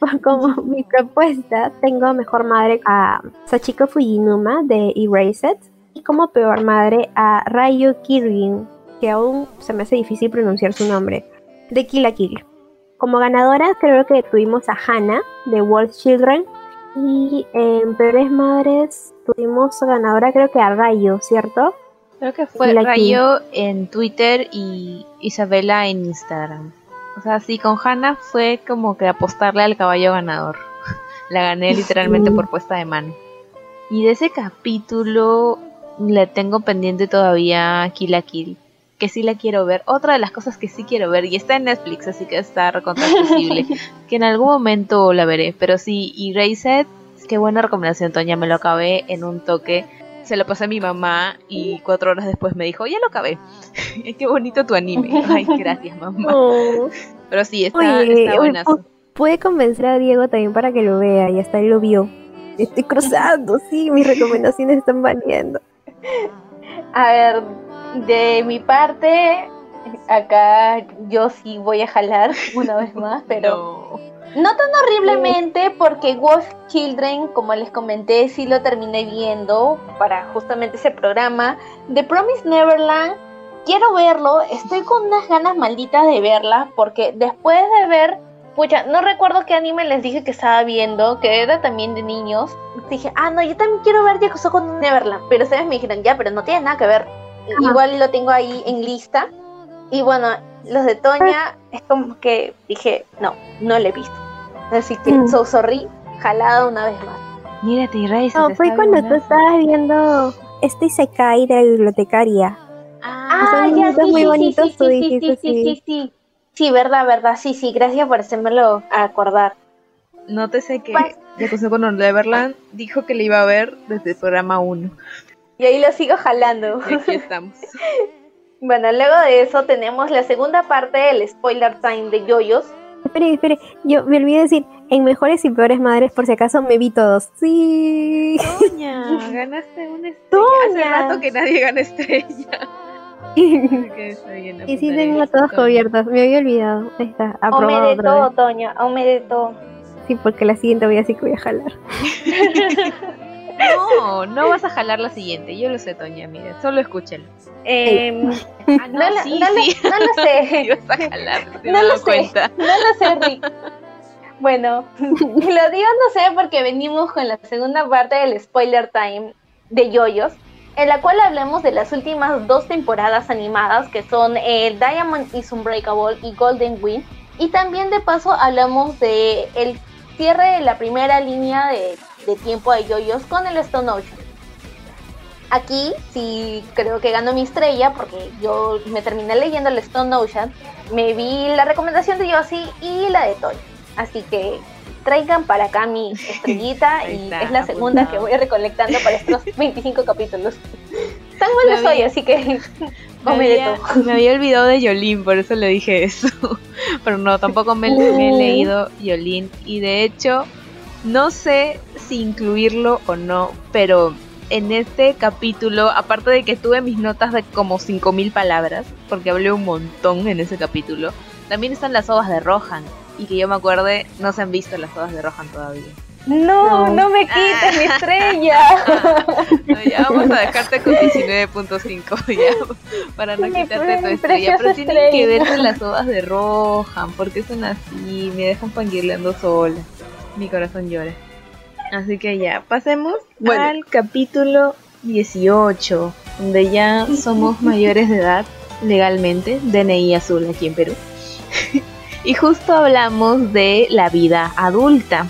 (laughs) como mi propuesta, tengo mejor madre a Sachiko Fujinuma de Erased y como peor madre a Ryu Kirin, que aún se me hace difícil pronunciar su nombre, de Kill la Kill. Como ganadora creo que tuvimos a Hannah de Wolf Children y en peores madres tuvimos ganadora creo que a Rayo, ¿cierto? Creo que fue Rayo en Twitter y Isabela en Instagram. O sea, sí, con Hannah fue como que apostarle al caballo ganador. (laughs) La gané literalmente por puesta de mano. Y de ese capítulo le tengo pendiente todavía Kill la Kill que sí la quiero ver. Otra de las cosas que sí quiero ver, y está en Netflix, así que está accesible, (laughs) que en algún momento la veré. Pero sí, y Rayset, qué buena recomendación, Toña, me lo acabé en un toque. Se lo pasé a mi mamá y cuatro horas después me dijo, ya lo acabé. (laughs) qué bonito tu anime. (laughs) Ay, gracias, mamá. Oh. Pero sí, está, está Puede convencer a Diego también para que lo vea y hasta él lo vio. Estoy cruzando, sí, mis recomendaciones están valiendo. A ver, de mi parte, acá yo sí voy a jalar (laughs) una vez más, pero no, tan horriblemente porque Wolf Children, como les comenté, sí lo terminé viendo para justamente ese programa. The Promise Neverland, quiero verlo, estoy con unas ganas malditas de verla porque después de ver, pucha, no recuerdo qué anime les dije que estaba viendo, que era también de niños. Dije, ah, no, yo también quiero ver con Neverland, pero ustedes me dijeron, ya, pero no tiene nada que ver igual lo tengo ahí en lista. Y bueno, los de Toña (laughs) es como que dije, no, no le he visto. Así que mm. so sorry, jalada una vez más. Mírate, Rey. No, fue cuando tú estabas viendo este Isekai de la bibliotecaria. Ah, ya, sí, muy bonito sí, sí, sí, sí, sí, sí, sí, verdad, verdad, sí, sí, gracias por hacérmelo acordar. Nótese que Jacuzzi con Neverland dijo que le iba a ver desde el programa 1. Y ahí lo sigo jalando. Aquí estamos. (laughs) bueno, luego de eso tenemos la segunda parte del spoiler time de Yoyos. Espere, espere, yo me olvidé decir, en Mejores y Peores Madres, por si acaso, me vi todos. Sí. Toña, ganaste una estrella. Hace rato que nadie gana estrella. (laughs) y sí tengo todos cubiertos, me había olvidado. Ahí está, aprobado. Aume de todo, Toña, aume de todo. Sí, porque la siguiente voy a decir que voy a jalar. (laughs) No, no vas a jalar la siguiente. Yo lo sé, Toña, mire, solo escúchelo. Eh, ah, no, (laughs) sí, sí. no, lo sé. a jalar, no lo sé. No lo sé, Rick. Bueno, lo digo no sé porque venimos con la segunda parte del spoiler time de Yoyos, en la cual hablemos de las últimas dos temporadas animadas que son el Diamond is Unbreakable y Golden Wind. Y también de paso hablamos de el cierre de la primera línea de tiempo de yoyos con el Stone Ocean. Aquí sí creo que ganó mi estrella porque yo me terminé leyendo el Stone Ocean, me vi la recomendación de Yossi y la de Toy. Así que traigan para acá mi (laughs) estrellita y es la segunda que voy recolectando para estos (laughs) 25 capítulos. Tan bueno soy, así que (laughs) me había, me había olvidado de Yolín, por eso le dije eso. Pero no, tampoco me, me he leído Yolín. Y de hecho, no sé si incluirlo o no, pero en este capítulo, aparte de que tuve mis notas de como 5000 palabras, porque hablé un montón en ese capítulo, también están las ovas de Rohan. Y que yo me acuerde, no se han visto las ovas de Rohan todavía. No, no, me quites mi estrella. (laughs) ya vamos a dejarte con (laughs) 19.5 (laughs) ya para no quitarte tu estrella. Pero tienen que ver las ovas de Rohan, porque son así, me dejan fangirleando sola. Mi corazón llora. Así que ya, pasemos al capítulo 18, donde ya somos mayores de edad legalmente, DNI azul aquí en Perú. Y justo hablamos de la vida adulta,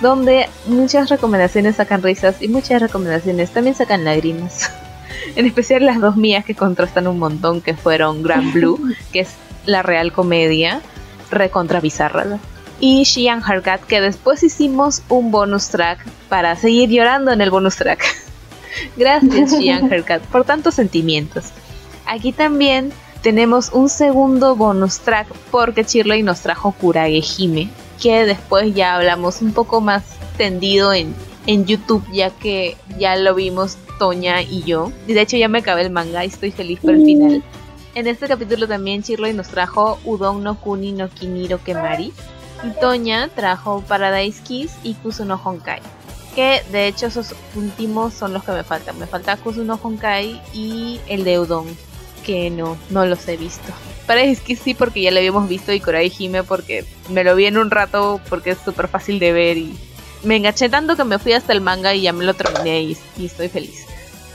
donde muchas recomendaciones sacan risas y muchas recomendaciones también sacan lágrimas. (laughs) en especial las dos mías que contrastan un montón, que fueron Grand Blue, (laughs) que es la real comedia, recontra bizarra. Y Shian Harkat, que después hicimos un bonus track para seguir llorando en el bonus track. (laughs) Gracias, Shian Harkat, por tantos sentimientos. Aquí también tenemos un segundo bonus track porque Shirley nos trajo Kurage Hime, que después ya hablamos un poco más tendido en, en YouTube, ya que ya lo vimos Toña y yo. Y de hecho ya me acabé el manga y estoy feliz por el final. En este capítulo también Shirley nos trajo Udon no Kuni no Kiniro Kemari. Y Toña trajo Paradise Kiss y Kusu no Honkai. Que de hecho esos últimos son los que me faltan. Me falta Kusu no Honkai y el de Udon. Que no, no los he visto. Paradise Kiss sí porque ya lo habíamos visto y Korai Hime porque me lo vi en un rato porque es súper fácil de ver y me enganché tanto que me fui hasta el manga y ya me lo terminé y, y estoy feliz.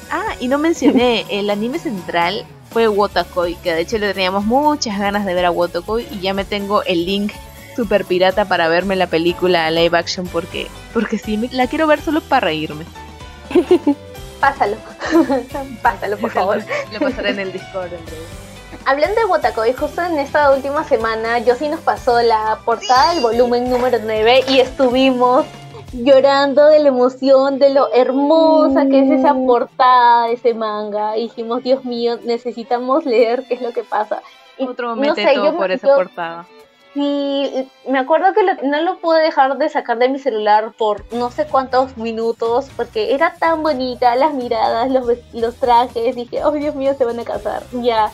Ah, y no mencioné, el anime central fue Wotakoi, que de hecho le teníamos muchas ganas de ver a Wotakoi y ya me tengo el link super pirata para verme la película live action porque porque sí me, la quiero ver solo para reírme. (laughs) Pásalo. (laughs) Pásalo, por favor. Lo pasaré en el Discord. Hablando de Wotakoi, justo en esta última semana, yo sí nos pasó la portada del volumen número 9 y estuvimos llorando de la emoción, de lo hermosa que es esa mm. portada de ese manga. Y dijimos, Dios mío, necesitamos leer qué es lo que pasa. Y, Otro momento no por esa portada. Y me acuerdo que no lo pude dejar de sacar de mi celular por no sé cuántos minutos, porque era tan bonita, las miradas, los, los trajes, dije, oh Dios mío, se van a casar, ya.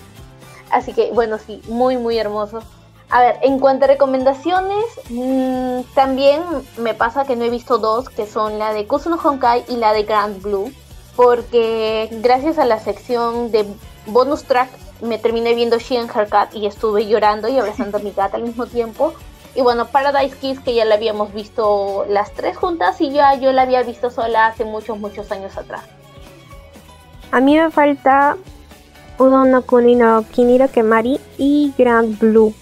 Así que bueno, sí, muy, muy hermoso. A ver, en cuanto a recomendaciones, mmm, también me pasa que no he visto dos, que son la de Kusuno Honkai y la de Grand Blue, porque gracias a la sección de bonus track me terminé viendo She and Her Cat y estuve llorando y abrazando a mi gata al mismo tiempo. Y bueno, Paradise Kiss, que ya la habíamos visto las tres juntas y ya yo la había visto sola hace muchos, muchos años atrás. A mí me falta Udon no Kuni no Kiniro Kemari y Grand Blue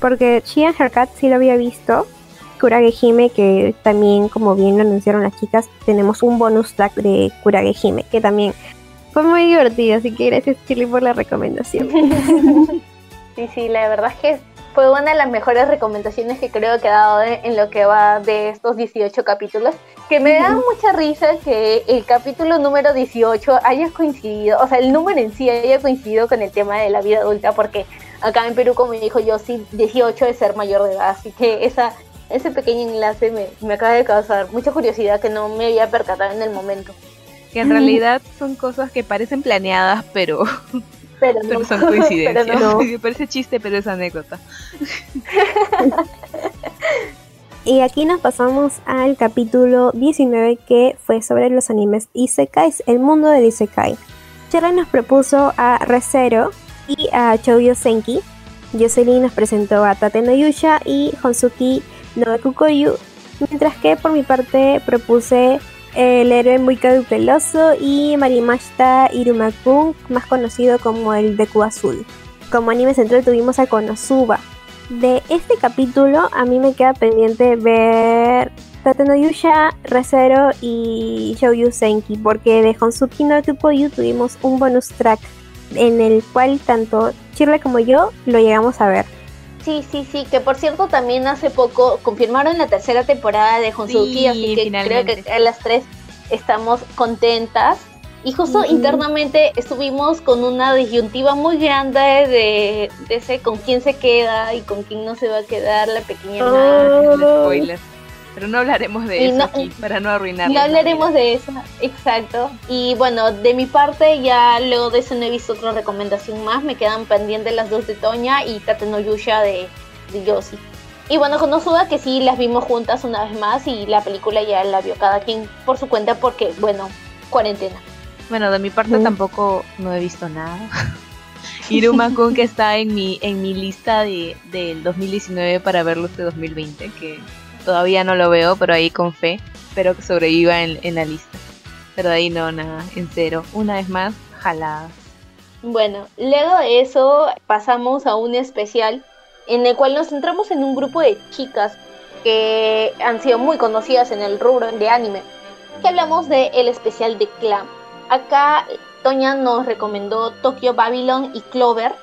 porque Shian Haircut sí lo había visto. Kurage Hime, que también, como bien lo anunciaron las chicas, tenemos un bonus track de Kurage Hime, que también fue muy divertido, así que gracias Chili por la recomendación. (laughs) sí, sí, la verdad es que fue una de las mejores recomendaciones que creo que ha dado en lo que va de estos 18 capítulos, que me da mucha risa que el capítulo número 18 haya coincidido, o sea, el número en sí haya coincidido con el tema de la vida adulta, porque acá en Perú, como dijo yo, sí, 18 es ser mayor de edad, así que esa, ese pequeño enlace me, me acaba de causar mucha curiosidad que no me había percatado en el momento. Que en realidad son cosas que parecen planeadas, pero, pero, (laughs) no. son (laughs) coincidencias. (laughs) Me parece chiste, pero es anécdota. Y aquí nos pasamos al capítulo 19 que fue sobre los animes Isekais, el mundo del Isekai. Cherry nos propuso a Recero, y a Choyo Senki. Jocelyn nos presentó a Tate no Yusha y Honsuki no mientras que por mi parte propuse el héroe muy caduceloso y Marimashita Irumakun, más conocido como el Deku Azul. Como anime central tuvimos a Konosuba. De este capítulo a mí me queda pendiente ver Tate no Yusha, Rezero y Shouyu Senki, porque de Honsuki no Kukoyu tuvimos un bonus track en el cual tanto Shirley como yo lo llegamos a ver. Sí, sí, sí, que por cierto también hace poco confirmaron la tercera temporada de Honsuki, así que creo que las tres estamos contentas. Y justo internamente estuvimos con una disyuntiva muy grande de, de, ese con quién se queda y con quién no se va a quedar la pequeña oh. Spoiler. Pero no hablaremos de eso aquí para no arruinarlo. No hablaremos de eso, exacto. Y bueno, de mi parte, ya luego de eso no he visto otra recomendación más. Me quedan pendientes las dos de Toña y Tate no Yusha de, de Yoshi. Y bueno, con Osuda que sí las vimos juntas una vez más y la película ya la vio cada quien por su cuenta porque, bueno, cuarentena. Bueno, de mi parte mm. tampoco no he visto nada. (laughs) Iruma Kun que está en mi, en mi lista de, del 2019 para verlo este 2020, que Todavía no lo veo, pero ahí con fe. Espero que sobreviva en, la lista. Pero de ahí no, nada, en cero. Una vez más, jalada. Bueno, luego de eso pasamos a un especial en el cual nos centramos en un grupo de chicas que han sido muy conocidas en el rubro de anime, que hablamos de el especial de Clam. Acá Toña nos recomendó Tokyo Babylon y Clover,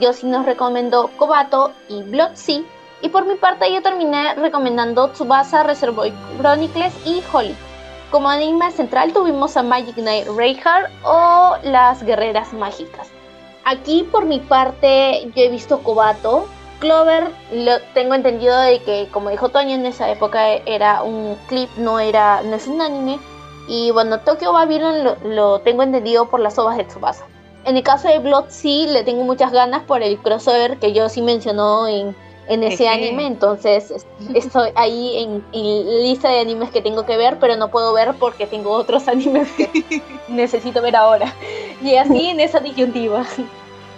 Yoshi nos recomendó Kobato y Blood y por mi parte yo terminé recomendando Tsubasa Reservoir Chronicles y Holly. Como anime central tuvimos a Magic Knight Reinhardt o Las Guerreras Mágicas. Aquí por mi parte yo he visto Kobato. Clover lo tengo entendido de que como dijo Toño en esa época era un clip, no era no es un anime. Y bueno, Tokyo Babylon lo, lo tengo entendido por las ovas de Tsubasa. En el caso de Blood Sea le tengo muchas ganas por el crossover que yo sí mencionó en, en ese anime, entonces (laughs) estoy ahí en, en, lista de animes que tengo que ver, pero no puedo ver porque tengo otros (laughs) animes que necesito ver ahora. Y así en esa disyuntiva.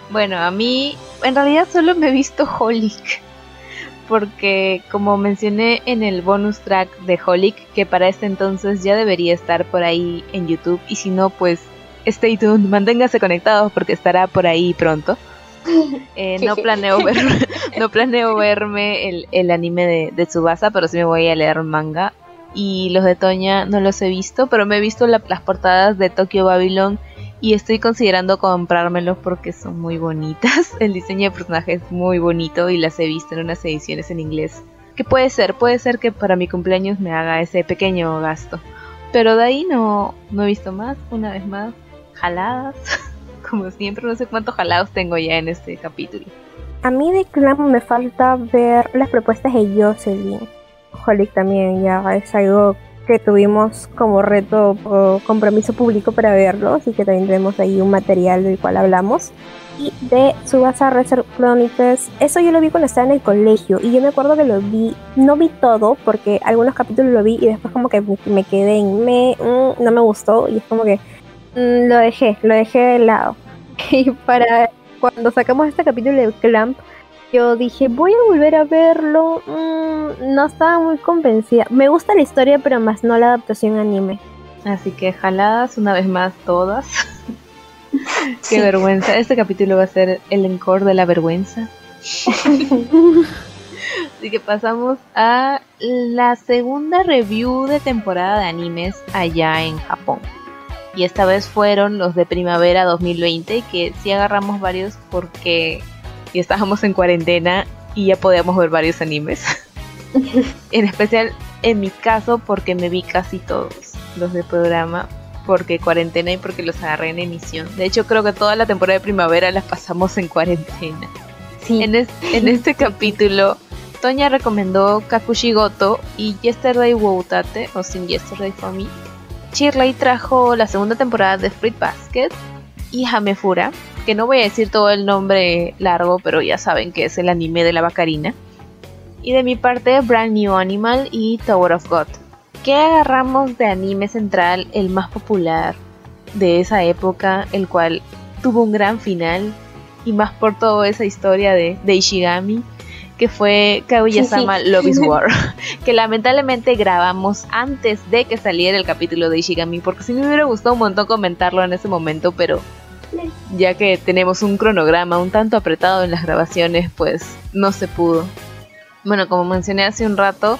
Bueno, a mí en realidad solo me he visto Holic. Porque como mencioné en el bonus track de Holic, que para este entonces ya debería estar por ahí en YouTube, y si no, pues stay tuned, manténgase conectados porque estará por ahí pronto. Eh, no planeo ver, (laughs) (laughs) no planeo verme el, el anime de, de, Tsubasa, pero sí me voy a leer manga. Y los de Toña no los he visto, pero me he visto la, las portadas de Tokyo Babylon y estoy considerando comprármelos porque son muy bonitas. (laughs) El diseño de personaje es muy bonito y las he visto en unas ediciones en inglés. Que puede ser, puede ser que para mi cumpleaños me haga ese pequeño gasto. Pero de ahí no, no he visto más, una vez más jaladas. Como siempre, no sé cuántos jalados tengo ya en este capítulo. A mí de Clam me falta ver las propuestas de Jocelyn. Holic también ya es algo que tuvimos como reto o compromiso público para verlo, así que también tenemos ahí un material del cual hablamos. Y de Subasa Reserve Chronicles, eso yo lo vi cuando estaba en el colegio y yo me acuerdo que lo vi, no vi todo porque algunos capítulos lo vi y después como que me quedé en me, mm, no me gustó y es como que lo dejé, lo dejé de lado. (laughs) Y para cuando sacamos este capítulo de Clamp, yo dije, voy a volver a verlo. Mm, no estaba muy convencida. Me gusta la historia, pero más no la adaptación anime. Así que jaladas una vez más todas. (laughs) Qué vergüenza. Este capítulo va a ser el encore de la vergüenza. (laughs) Así que pasamos a la segunda review de temporada de animes allá en Japón y esta vez fueron los de primavera 2020 que sí agarramos varios porque ya estábamos en cuarentena y ya podíamos ver varios animes. (laughs) en especial en mi caso porque me vi casi todos los de programa porque cuarentena y porque los agarré en emisión. De hecho creo que toda la temporada de primavera las pasamos en cuarentena. Sí. En, en este (laughs) capítulo Toña recomendó Kakushigoto y Yesterday Woutate o Sin Yesterday for Me Shirley trajo la segunda temporada de Fruit Basket y Hamefura, que no voy a decir todo el nombre largo, pero ya saben que es el anime de la Bacarina. Y de mi parte, Brand New Animal y Tower of God. ¿Qué agarramos de anime central, el más popular de esa época, el cual tuvo un gran final? Y más por toda esa historia de, de Ishigami que fue Kaguya-sama Love is (laughs) War, (laughs) que lamentablemente grabamos antes de que saliera el capítulo de Ishigami, porque sí me hubiera gustado un montón comentarlo en ese momento, pero ya que tenemos un cronograma un tanto apretado en las grabaciones, pues no se pudo. Bueno, como mencioné hace un rato,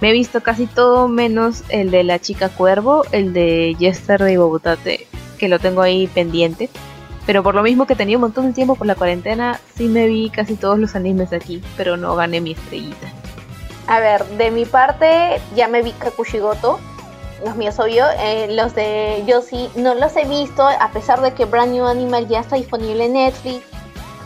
me he visto casi todo menos el de la chica cuervo, el de Yesterday Bobutate, que lo tengo ahí pendiente. Pero por lo mismo que tenía un montón de tiempo por la cuarentena, sí me vi casi todos los animes aquí, pero no gané mi estrellita. A ver, de mi parte ya me vi Kakushigoto, los míos obvio, eh, los de Yoshi no los he visto, a pesar de que Brand New Animal ya está disponible en Netflix.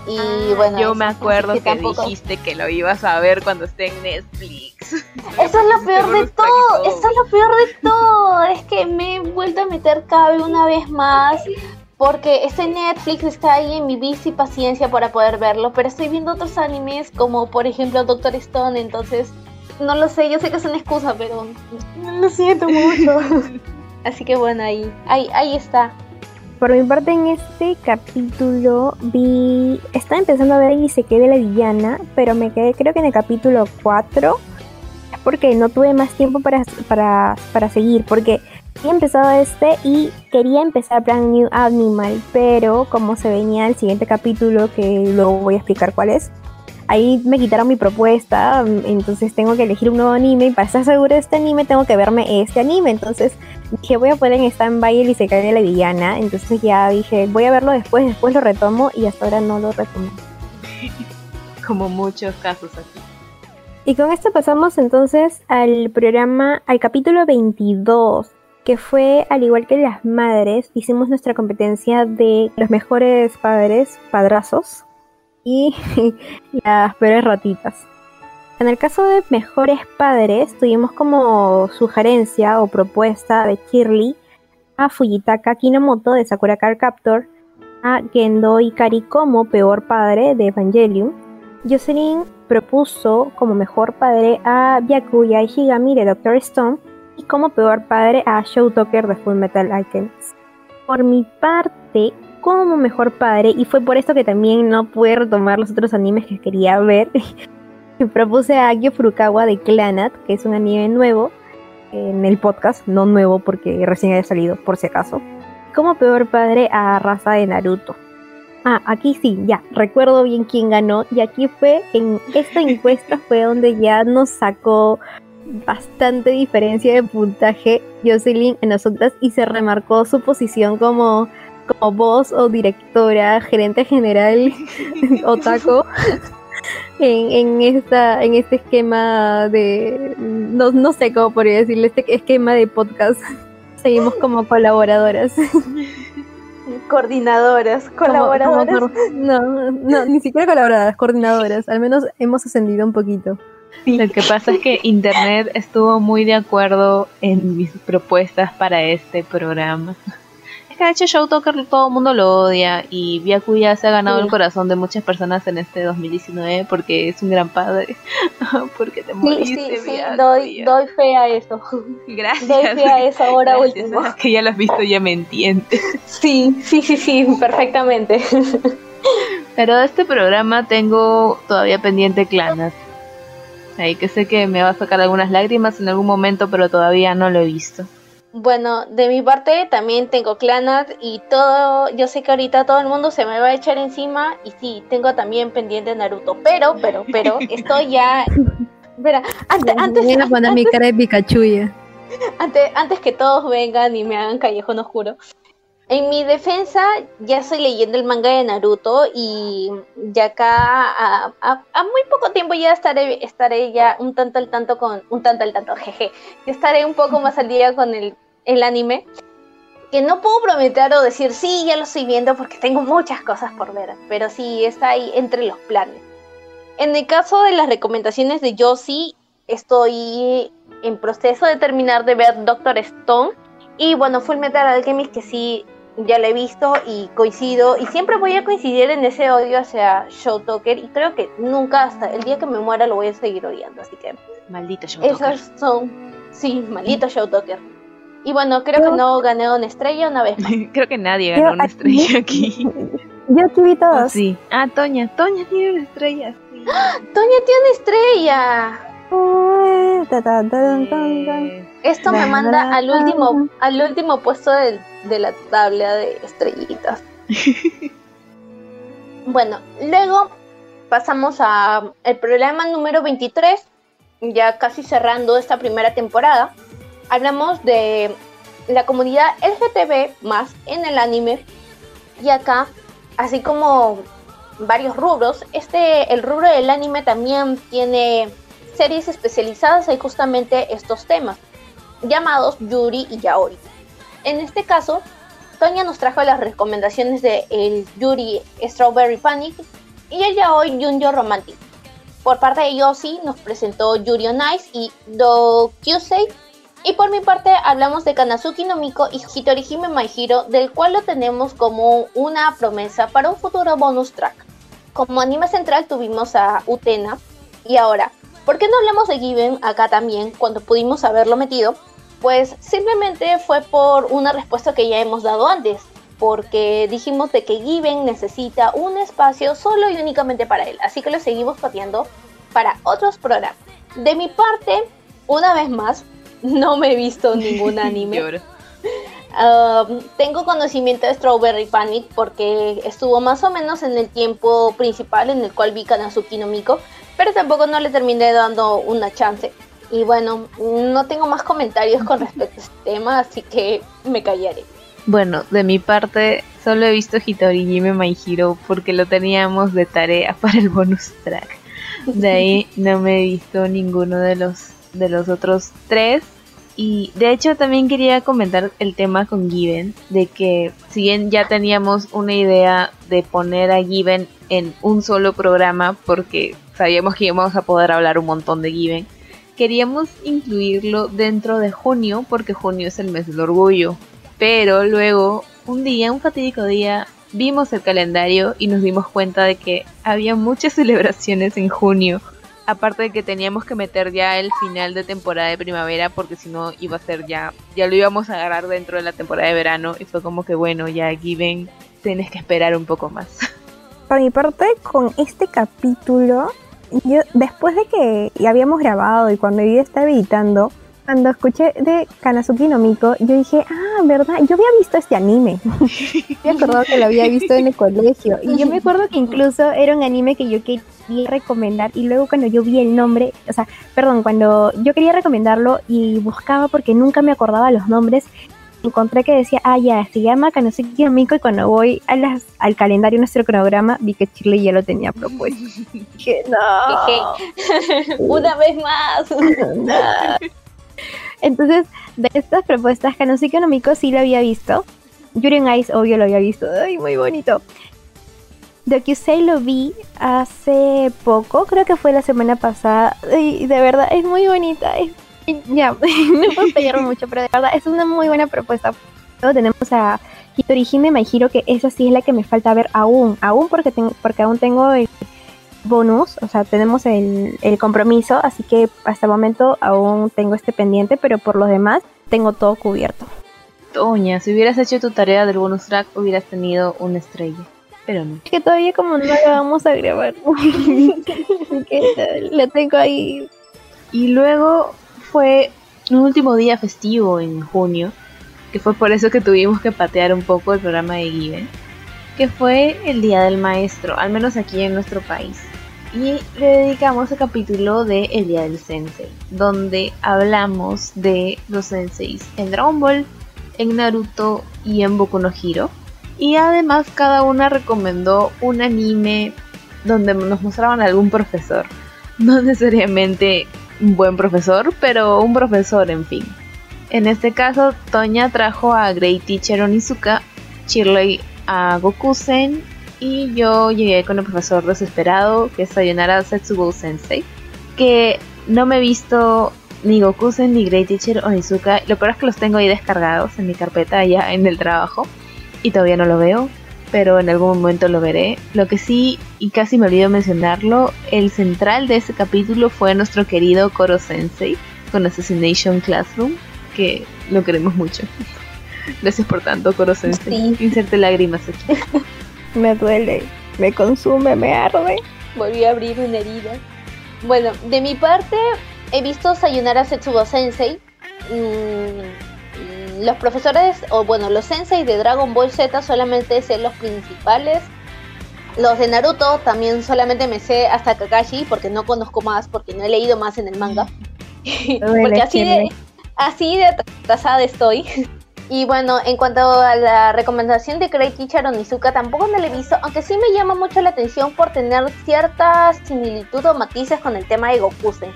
Y ah, bueno, yo me acuerdo que, dijiste que lo ibas a ver cuando esté en Netflix. Eso es lo (laughs) peor de todo, eso es lo peor de todo. Es que me he vuelto a meter cabe una vez más porque este Netflix está ahí en mi bici paciencia para poder verlo, pero estoy viendo otros animes como por ejemplo Doctor Stone, entonces no lo sé, yo sé que es una excusa, pero lo siento mucho. (laughs) Así que bueno, ahí, ahí, ahí está. Por mi parte en este capítulo vi, estaba empezando a ver y se quedé la villana, pero me quedé creo que en el capítulo 4 porque no tuve más tiempo para, para, para seguir, porque He empezado este y quería empezar Brand New Animal, pero como se venía el siguiente capítulo, que luego voy a explicar cuál es, ahí me quitaron mi propuesta, entonces tengo que elegir un nuevo anime y para estar segura de este anime tengo que verme este anime, entonces dije voy a poner en stand-by el Isekai de la villana, entonces ya dije voy a verlo después, después lo retomo y hasta ahora no lo retomo. (laughs) Como muchos casos aquí. Y con esto pasamos entonces al programa, al capítulo 22, que fue al igual que las madres, hicimos nuestra competencia de los mejores padres, padrazos, y (laughs) las peores ratitas. En el caso de mejores padres, tuvimos como sugerencia o propuesta de Kirli a Fujitaka Kinomoto de Sakura Card Captor, a Gendo Ikari como peor padre de Evangelion. Jocelyn propuso como mejor padre a Byakuya Higami de Doctor Stone y como peor padre a Show Talker de Full Metal Alchemist. Por mi parte, como mejor padre, y fue por esto que también no pude retomar los otros animes que quería ver, (laughs) propuse a Akio Furukawa de Clanat, que es un anime nuevo en el podcast, no nuevo porque recién haya salido, por si acaso. Como peor padre a Raza de Naruto. Ah, aquí sí, ya, recuerdo bien quién ganó. Y aquí fue, en esta (laughs) encuesta fue donde ya nos sacó bastante diferencia de puntaje Jocelyn en nosotras y se remarcó su posición como como voz o directora, gerente general (laughs) Otaco (laughs) en, en, esta, en este esquema de, no, no sé cómo podría decirle, este esquema de podcast. (laughs) Seguimos como colaboradoras. Coordinadoras, colaboradoras. no, no, ni siquiera colaboradoras, coordinadoras. Al menos hemos ascendido un poquito. Lo que pasa es que Internet estuvo muy de acuerdo en mis propuestas para este programa que de hecho Show Talker todo el mundo lo odia y Byakuya se ha ganado el corazón de muchas personas en este 2019 porque es un gran padre. (laughs) porque te moriste, Sí, sí, sí doy, doy, fe a eso. Gracias. Doy fe a eso ahora último. que ya lo has visto ya me entiendes. Sí, sí, sí, sí, perfectamente. Pero de este programa tengo todavía pendiente Clanas. Ahí que sé que me va a sacar algunas lágrimas en algún momento, pero todavía no lo he visto. Bueno, de mi parte también tengo Clanat y todo, yo sé que ahorita todo el mundo se me va a echar encima y sí, tengo también pendiente Naruto, pero, pero, pero, (laughs) estoy ya... Espera, antes... antes Voy a poner mi cara de Pikachu ya. (laughs) Antes, antes que todos vengan y me hagan callejón oscuro. En mi defensa, ya estoy leyendo el manga de Naruto y ya acá a, a, muy poco tiempo ya estaré, estaré ya un tanto al tanto con, un tanto al tanto, (laughs) jeje, estaré un poco más al día con el el anime, que no puedo prometer o decir, sí, ya lo estoy viendo porque tengo muchas cosas por ver, pero sí está ahí entre los planes. En el caso de las recomendaciones de Josie, estoy en proceso de terminar de ver Doctor Stone. Y bueno, Full Metal Alchemist, que sí, ya lo he visto y coincido. Y siempre voy a coincidir en ese odio hacia Show Talker. Y creo que nunca, hasta el día que me muera, lo voy a seguir odiando. Así que. Maldito Show Esas son. Sí, maldito Show Talker. Y bueno, creo que no gané una estrella una vez. (laughs) creo que nadie ganó una estrella aquí. (laughs) Yo aquí vi todos. sí. Ah, Toña. Toña tiene una estrella. Toña tiene una estrella. Esto me manda al último, al último puesto de, de la tabla de estrellitas. (laughs) bueno, luego pasamos a el programa número 23, ya casi cerrando esta primera temporada hablamos de la comunidad LGTB más en el anime y acá, así como varios rubros, este, el rubro del anime también tiene series especializadas en justamente estos temas, llamados Yuri y Yaoi. En este caso, Tonya nos trajo las recomendaciones de el Yuri Strawberry Panic y el Yaoi Junjo Romantic. Por parte de Yoshi nos presentó Yuri on Ice y Do Kyusei y por mi parte hablamos de Kanazuki no Miko y Hitorihime My del cual lo tenemos como una promesa para un futuro bonus track. Como anime central tuvimos a Utena y ahora, ¿por qué no hablamos de Given acá también cuando pudimos haberlo metido? Pues simplemente fue por una respuesta que ya hemos dado antes, porque dijimos de que Given necesita un espacio solo y únicamente para él, así que lo seguimos pateando para otros programas. De mi parte, una vez más, no me he visto ningún (laughs) anime. Um, tengo conocimiento de Strawberry Panic porque estuvo más o menos en el tiempo principal en el cual vi Kanazuki no Miko, pero tampoco no le terminé dando una chance. Y bueno, no tengo más comentarios con respecto a este tema, así que me callaré. Bueno, de mi parte, solo he visto Hitori Jime My Hero porque lo teníamos de tarea (laughs) para el bonus track. De ahí (laughs) no me he visto ninguno de los, de los otros tres. Y de hecho también quería comentar el tema con Given, de que si bien ya teníamos una idea de poner a Given en un solo programa, porque sabíamos que íbamos a poder hablar un montón de Given, queríamos incluirlo dentro de junio, porque junio es el mes del orgullo. Pero luego, un día, un fatídico día, vimos el calendario y nos dimos cuenta de que había muchas (laughs) celebraciones en junio aparte de que teníamos que meter ya el final de temporada de primavera porque si no iba a ser ya, ya lo íbamos a agarrar dentro de la temporada de verano y fue como que bueno, ya Given tienes que esperar un poco más. (laughs) Por mi parte, con este capítulo, yo después de que ya habíamos grabado y cuando yo estaba editando, cuando escuché de Kanazuki no Miko, yo dije, ah, ¿verdad? Yo había visto este anime. (laughs) me acordado que lo había visto en el colegio. Y yo me acuerdo que incluso era un anime que yo quería recomendar. Y luego cuando yo vi el nombre, o sea, perdón, cuando yo quería recomendarlo y buscaba porque nunca me acordaba los nombres, encontré que decía, ah, ya, se llama Kanosuki no Miko y cuando voy a las, al calendario nuestro cronograma vi que Chile ya lo tenía propuesto. (laughs) dije, no. (laughs) Una vez más. (laughs) Entonces, de estas propuestas, Kanosuke no Miko sí lo había visto. Yuri Ice, obvio, lo había visto. Ay, muy bonito. DocuSay lo vi hace poco, creo que fue la semana pasada. Y de verdad, es muy bonita. Ya, (laughs) no puedo pedir mucho, pero de verdad es una muy buena propuesta. Luego tenemos a Hitorihime Maihiro, que esa sí es la que me falta ver aún. Aún porque, tengo, porque aún tengo el bonus, o sea, tenemos el, compromiso, así que hasta el momento aún tengo este pendiente, pero por lo demás tengo todo cubierto. Toña, si hubieras hecho tu tarea del bonus track, hubieras tenido una estrella. Pero no. Es que todavía como no la vamos a grabar. (laughs) que la tengo ahí. Y luego fue un último día festivo en junio, que fue por eso que tuvimos que patear un poco el programa de Given, que fue el Día del Maestro, al menos aquí en nuestro país y le dedicamos el capítulo de El Día del Sensei, donde hablamos de los senseis en Dragon Ball, en Naruto y en Boku no Hero. Y además cada una recomendó un anime donde nos mostraban algún profesor. (laughs) No necesariamente un buen profesor, pero un profesor en fin. En este caso, Toña trajo a Great Teacher Onizuka, Shirley a Gokusen y yo llegué con el profesor desesperado que es Sayonara Setsubo Sensei, que no me he visto ni Gokusen ni Great Teacher Onizuka. Lo peor es que los tengo ahí descargados en mi carpeta ya en el trabajo y todavía no lo veo, pero en algún momento lo veré. Lo que sí, y casi me olvido mencionarlo, el central de ese capítulo fue nuestro querido Koro Sensei con Assassination Classroom, que lo queremos mucho. (laughs) Gracias por tanto, Koro Sensei. Inserte lágrimas aquí. (laughs) me duele, me consume, me arde. Volví a abrir una herida. Bueno, de mi parte, he visto Sayonara Setsubo Sensei. Mm, los profesores, o bueno, los sensei de Dragon Ball Z solamente sé los principales. Los de Naruto también solamente me sé hasta Kakashi porque no conozco más, porque no he leído más en el manga. (laughs) porque así de, así de atrasada estoy. (laughs) Y bueno, en cuanto a la recomendación de Great Teacher Onizuka, tampoco me la he visto, aunque sí me llama mucho la atención por tener cierta similitud o matices con el tema de Gokusen.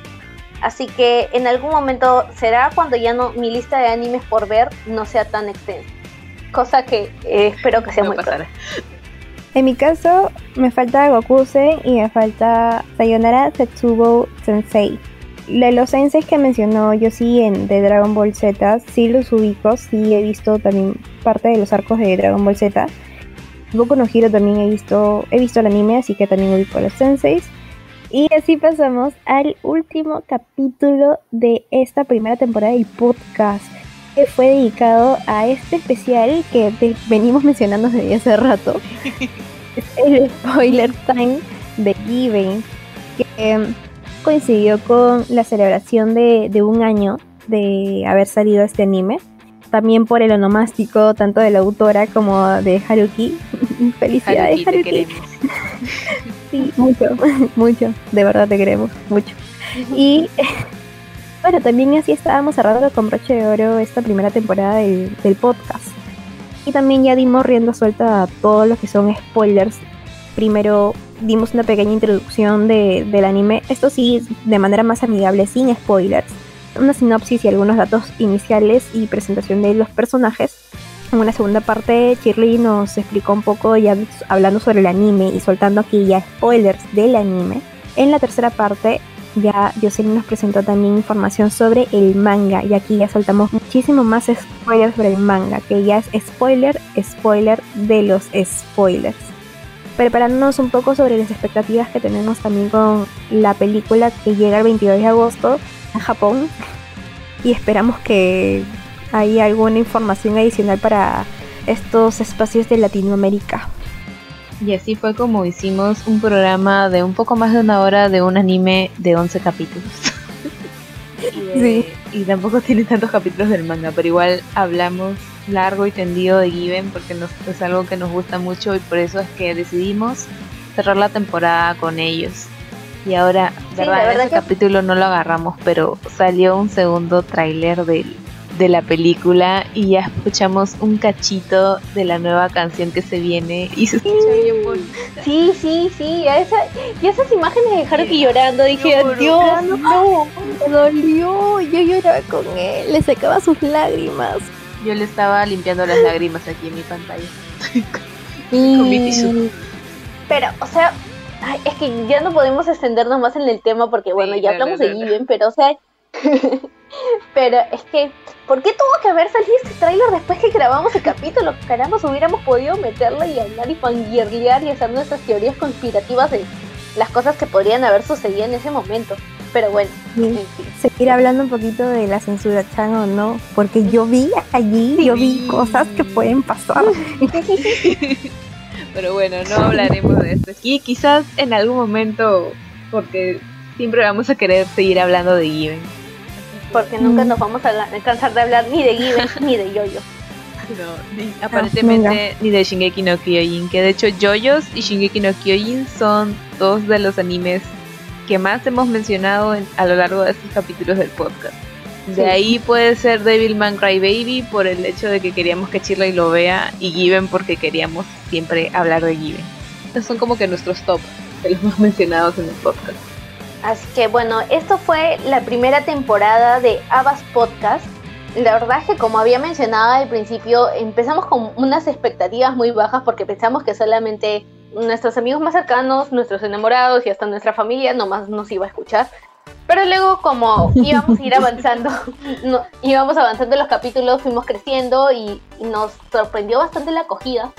Así que en algún momento será cuando ya no mi lista de animes por ver no sea tan extensa. Cosa que eh, espero que sea muy pronto. En mi caso, me falta Gokusen y me falta Sayonara Setsubo Sensei de los senseis que mencionó yo sí en de Dragon Ball Z, sí los ubico, sí he visto también parte de los arcos de Dragon Ball Z. Boku no Hero también he visto, he visto el anime, así que también ubico a los senseis. Y así pasamos al último capítulo de esta primera temporada del podcast, que fue dedicado a este especial que venimos mencionando desde hace rato. (laughs) el spoiler time de Given, que coincidió con la celebración de, un año de haber salido este anime. también por el onomástico tanto de la autora como de Haruki. (laughs) Felicidades, Haruki, Haruki. (laughs) Sí, mucho, (laughs) mucho, de verdad te queremos, mucho. Y (laughs) bueno, también así estábamos cerrando con broche de oro esta primera temporada del, del podcast. Y también ya dimos rienda suelta a todos los que son spoilers. Primero dimos una pequeña introducción de- del anime, esto sí, de manera más amigable, sin spoilers. Una sinopsis y algunos datos iniciales y presentación de los personajes. En una segunda parte, Shirley nos explicó un poco ya hablando sobre el anime y soltando aquí ya spoilers del anime. En la tercera parte, ya Jocelyn nos presentó también información sobre el manga y aquí ya soltamos muchísimo más spoilers sobre el manga, que ya es spoiler, spoiler de los spoilers. Preparándonos un poco sobre las expectativas que tenemos también con la película que llega el 22 de agosto a Japón (laughs) y esperamos que hay alguna información adicional para estos espacios de Latinoamérica. Y así fue como hicimos un programa de un poco más de una hora de un anime de 11 capítulos. (laughs) y, de- y tampoco tiene tantos capítulos del manga, pero igual hablamos largo y tendido de Given porque nos, es algo que nos gusta mucho y por eso es que decidimos cerrar la temporada con ellos. Y ahora, verdad, la verdad ese que- capítulo no lo agarramos, pero salió un segundo tráiler del de la película y ya escuchamos un cachito de la nueva canción que se viene y se escucha bien. Sí, sí, sí. A esa, y esas imágenes de Haruki Sí. llorando, dije, Lloro. Dios, no. Me dolió, yo lloraba con él, le sacaba sus lágrimas. Yo le estaba limpiando las lágrimas aquí en mi pantalla. (laughs) Con mi. Pero, o sea, ay, es que ya no podemos extendernos más en el tema porque, bueno, Sí, ya no, hablamos no, de no, no. Given, pero, o sea, (laughs) pero es que, ¿por qué tuvo que haber salido este tráiler después que grabamos el capítulo? Caramba, hubiéramos podido meterlo y hablar y fangirlear y hacer nuestras teorías conspirativas de las cosas que podrían haber sucedido en ese momento. Pero bueno, en fin. Seguir hablando un poquito de la censura chan o no, porque yo vi allí, yo vi cosas que pueden pasar. (laughs) Pero bueno, no hablaremos de esto aquí. Quizás en algún momento, porque siempre vamos a querer seguir hablando de Given. Porque nunca Mm. nos vamos a la- cansar de hablar ni de Given (laughs) ni de Yoyo. No, ni- aparentemente ni de Shingeki no Kyojin, que de hecho JoJo's y Shingeki no Kyojin son dos de los animes que más hemos mencionado en- a lo largo de estos capítulos del podcast. De Sí. ahí puede ser Devilman Crybaby por el hecho de que queríamos que Shirley lo vea y Given porque queríamos siempre hablar de Given. Estos son como que nuestros top de los más mencionados en el podcast. Así que bueno, esto fue la primera temporada de Abbas Podcast. La verdad es que como había mencionado al principio, empezamos con unas expectativas muy bajas porque pensamos que solamente nuestros amigos más cercanos, nuestros enamorados y hasta nuestra familia nomás nos iba a escuchar. Pero luego como (laughs) íbamos a ir avanzando, no- íbamos avanzando los capítulos, fuimos creciendo y, y nos sorprendió bastante la acogida,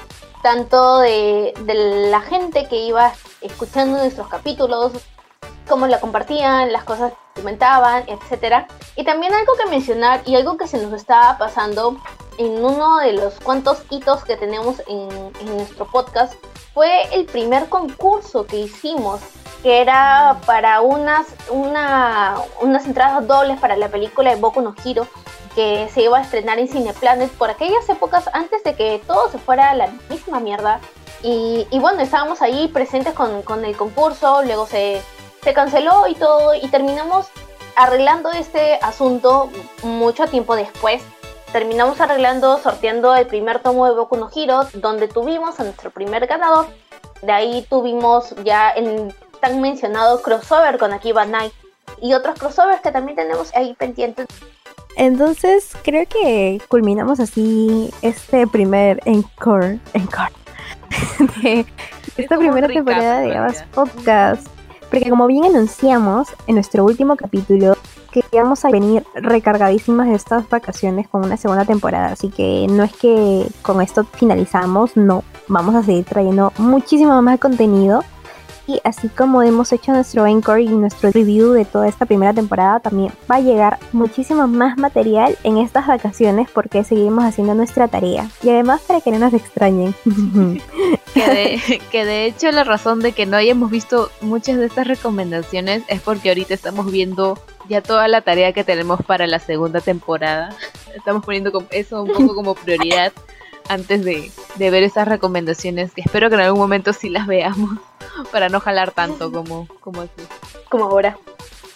tanto de, de la gente que iba escuchando nuestros capítulos, cómo la compartían, las cosas que comentaban, etcétera. Y también algo que mencionar y algo que se nos estaba pasando en uno de los cuantos hitos que tenemos en, nuestro podcast fue el primer concurso que hicimos, que era para unas, una, unas entradas dobles para la película de Boku no Hero que se iba a estrenar en Cineplanet por aquellas épocas antes de que todo se fuera a la misma mierda. Y, y bueno, estábamos ahí presentes con, con el concurso, luego se, se canceló y todo, y terminamos arreglando este asunto mucho tiempo después. Terminamos arreglando, sorteando el primer tomo de Boku no Hero, donde tuvimos a nuestro primer ganador. De ahí tuvimos ya el tan mencionado crossover con Akiba Night y otros crossovers que también tenemos ahí pendientes. Entonces creo que culminamos así este primer encore, encore (laughs) de esta primera temporada de Abas realidad. Podcast. Porque como bien anunciamos en nuestro último capítulo, que íbamos a venir recargadísimas de estas vacaciones con una segunda temporada. Así que no es que con esto finalizamos, no. Vamos a seguir trayendo muchísimo más contenido. Y así como hemos hecho nuestro encore y nuestro review de toda esta primera temporada, también va a llegar muchísimo más material en estas vacaciones porque seguimos haciendo nuestra tarea. Y además para que no nos extrañen. (laughs) Que de, que de hecho la razón de que no hayamos visto muchas de estas recomendaciones es porque ahorita estamos viendo ya toda la tarea que tenemos para la segunda temporada. Estamos poniendo eso un poco como prioridad (laughs) antes de, ver esas recomendaciones, que espero que en algún momento sí las veamos, (laughs) para no jalar tanto como, como así. Como ahora.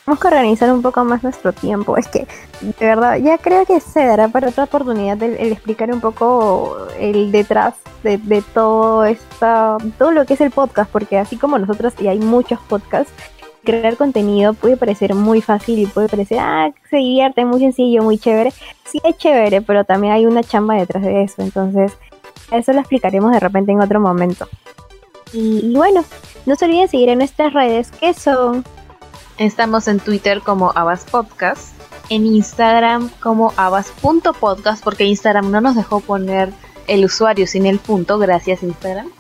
Tenemos que organizar un poco más nuestro tiempo. Es que, de verdad, ya creo que se dará para otra oportunidad el, explicar un poco el detrás de, de, todo esta, todo lo que es el podcast, porque así como nosotros, y hay muchos podcasts, crear contenido puede parecer muy fácil y puede parecer, ah, se divierte, muy sencillo, muy chévere. Sí es chévere, pero también hay una chamba detrás de eso. Entonces, eso lo explicaremos de repente en otro momento. Y, bueno, no se olviden seguir en nuestras redes, que son Estamos en Twitter como Abas Podcast, en Instagram como abas.podcast, porque Instagram no nos dejó poner el usuario sin el punto, gracias Instagram.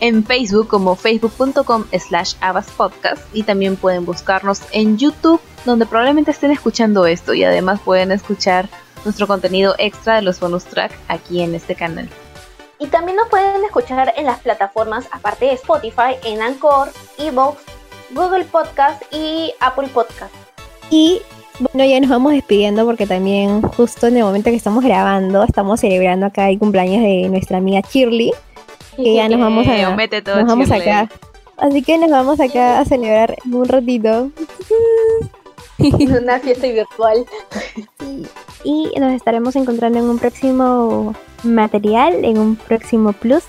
En Facebook como facebook.com slash abaspodcast y también pueden buscarnos en YouTube, donde probablemente estén escuchando esto y además pueden escuchar nuestro contenido extra de los bonus track aquí en este canal. Y también nos pueden escuchar en las plataformas, aparte de Spotify, en Anchor, Evox, Google Podcast y Apple Podcast. Y bueno, ya nos vamos despidiendo porque también justo en el momento que estamos grabando, estamos celebrando acá el cumpleaños de nuestra amiga Shirley. (laughs) Que ya nos vamos a... nos vamos acá. Así que nos vamos acá a celebrar un ratito. (laughs) Una fiesta virtual. Y nos estaremos encontrando en un próximo material, en un próximo plus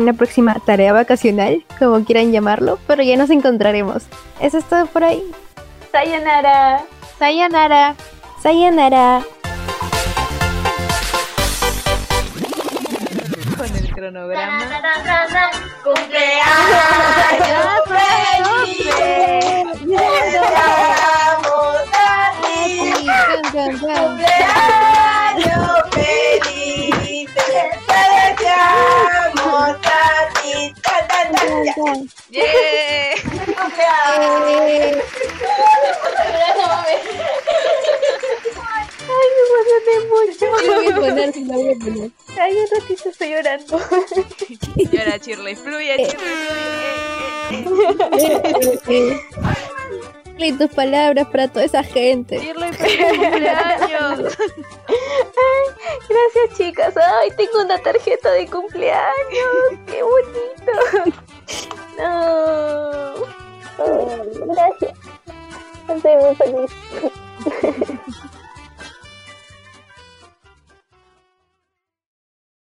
una próxima tarea vacacional, como quieran llamarlo, pero ya nos encontraremos. Eso es todo por ahí. Sayonara. Sayonara. Sayonara. Cronograma. ¡Cumpleaños feliz! ¡Cumpleaños feliz! ¡Yeah! Ay, me emocioné mucho. voy a poner. Ay, un ratito estoy llorando. Llora, Shirley, fluye, Shirley, fluye. (laughs) Y tus palabras para toda esa gente. Shirley, cumpleaños. Ay, gracias, chicas. Ay, tengo una tarjeta de cumpleaños. Qué bonito. No. gracias. Estoy muy feliz.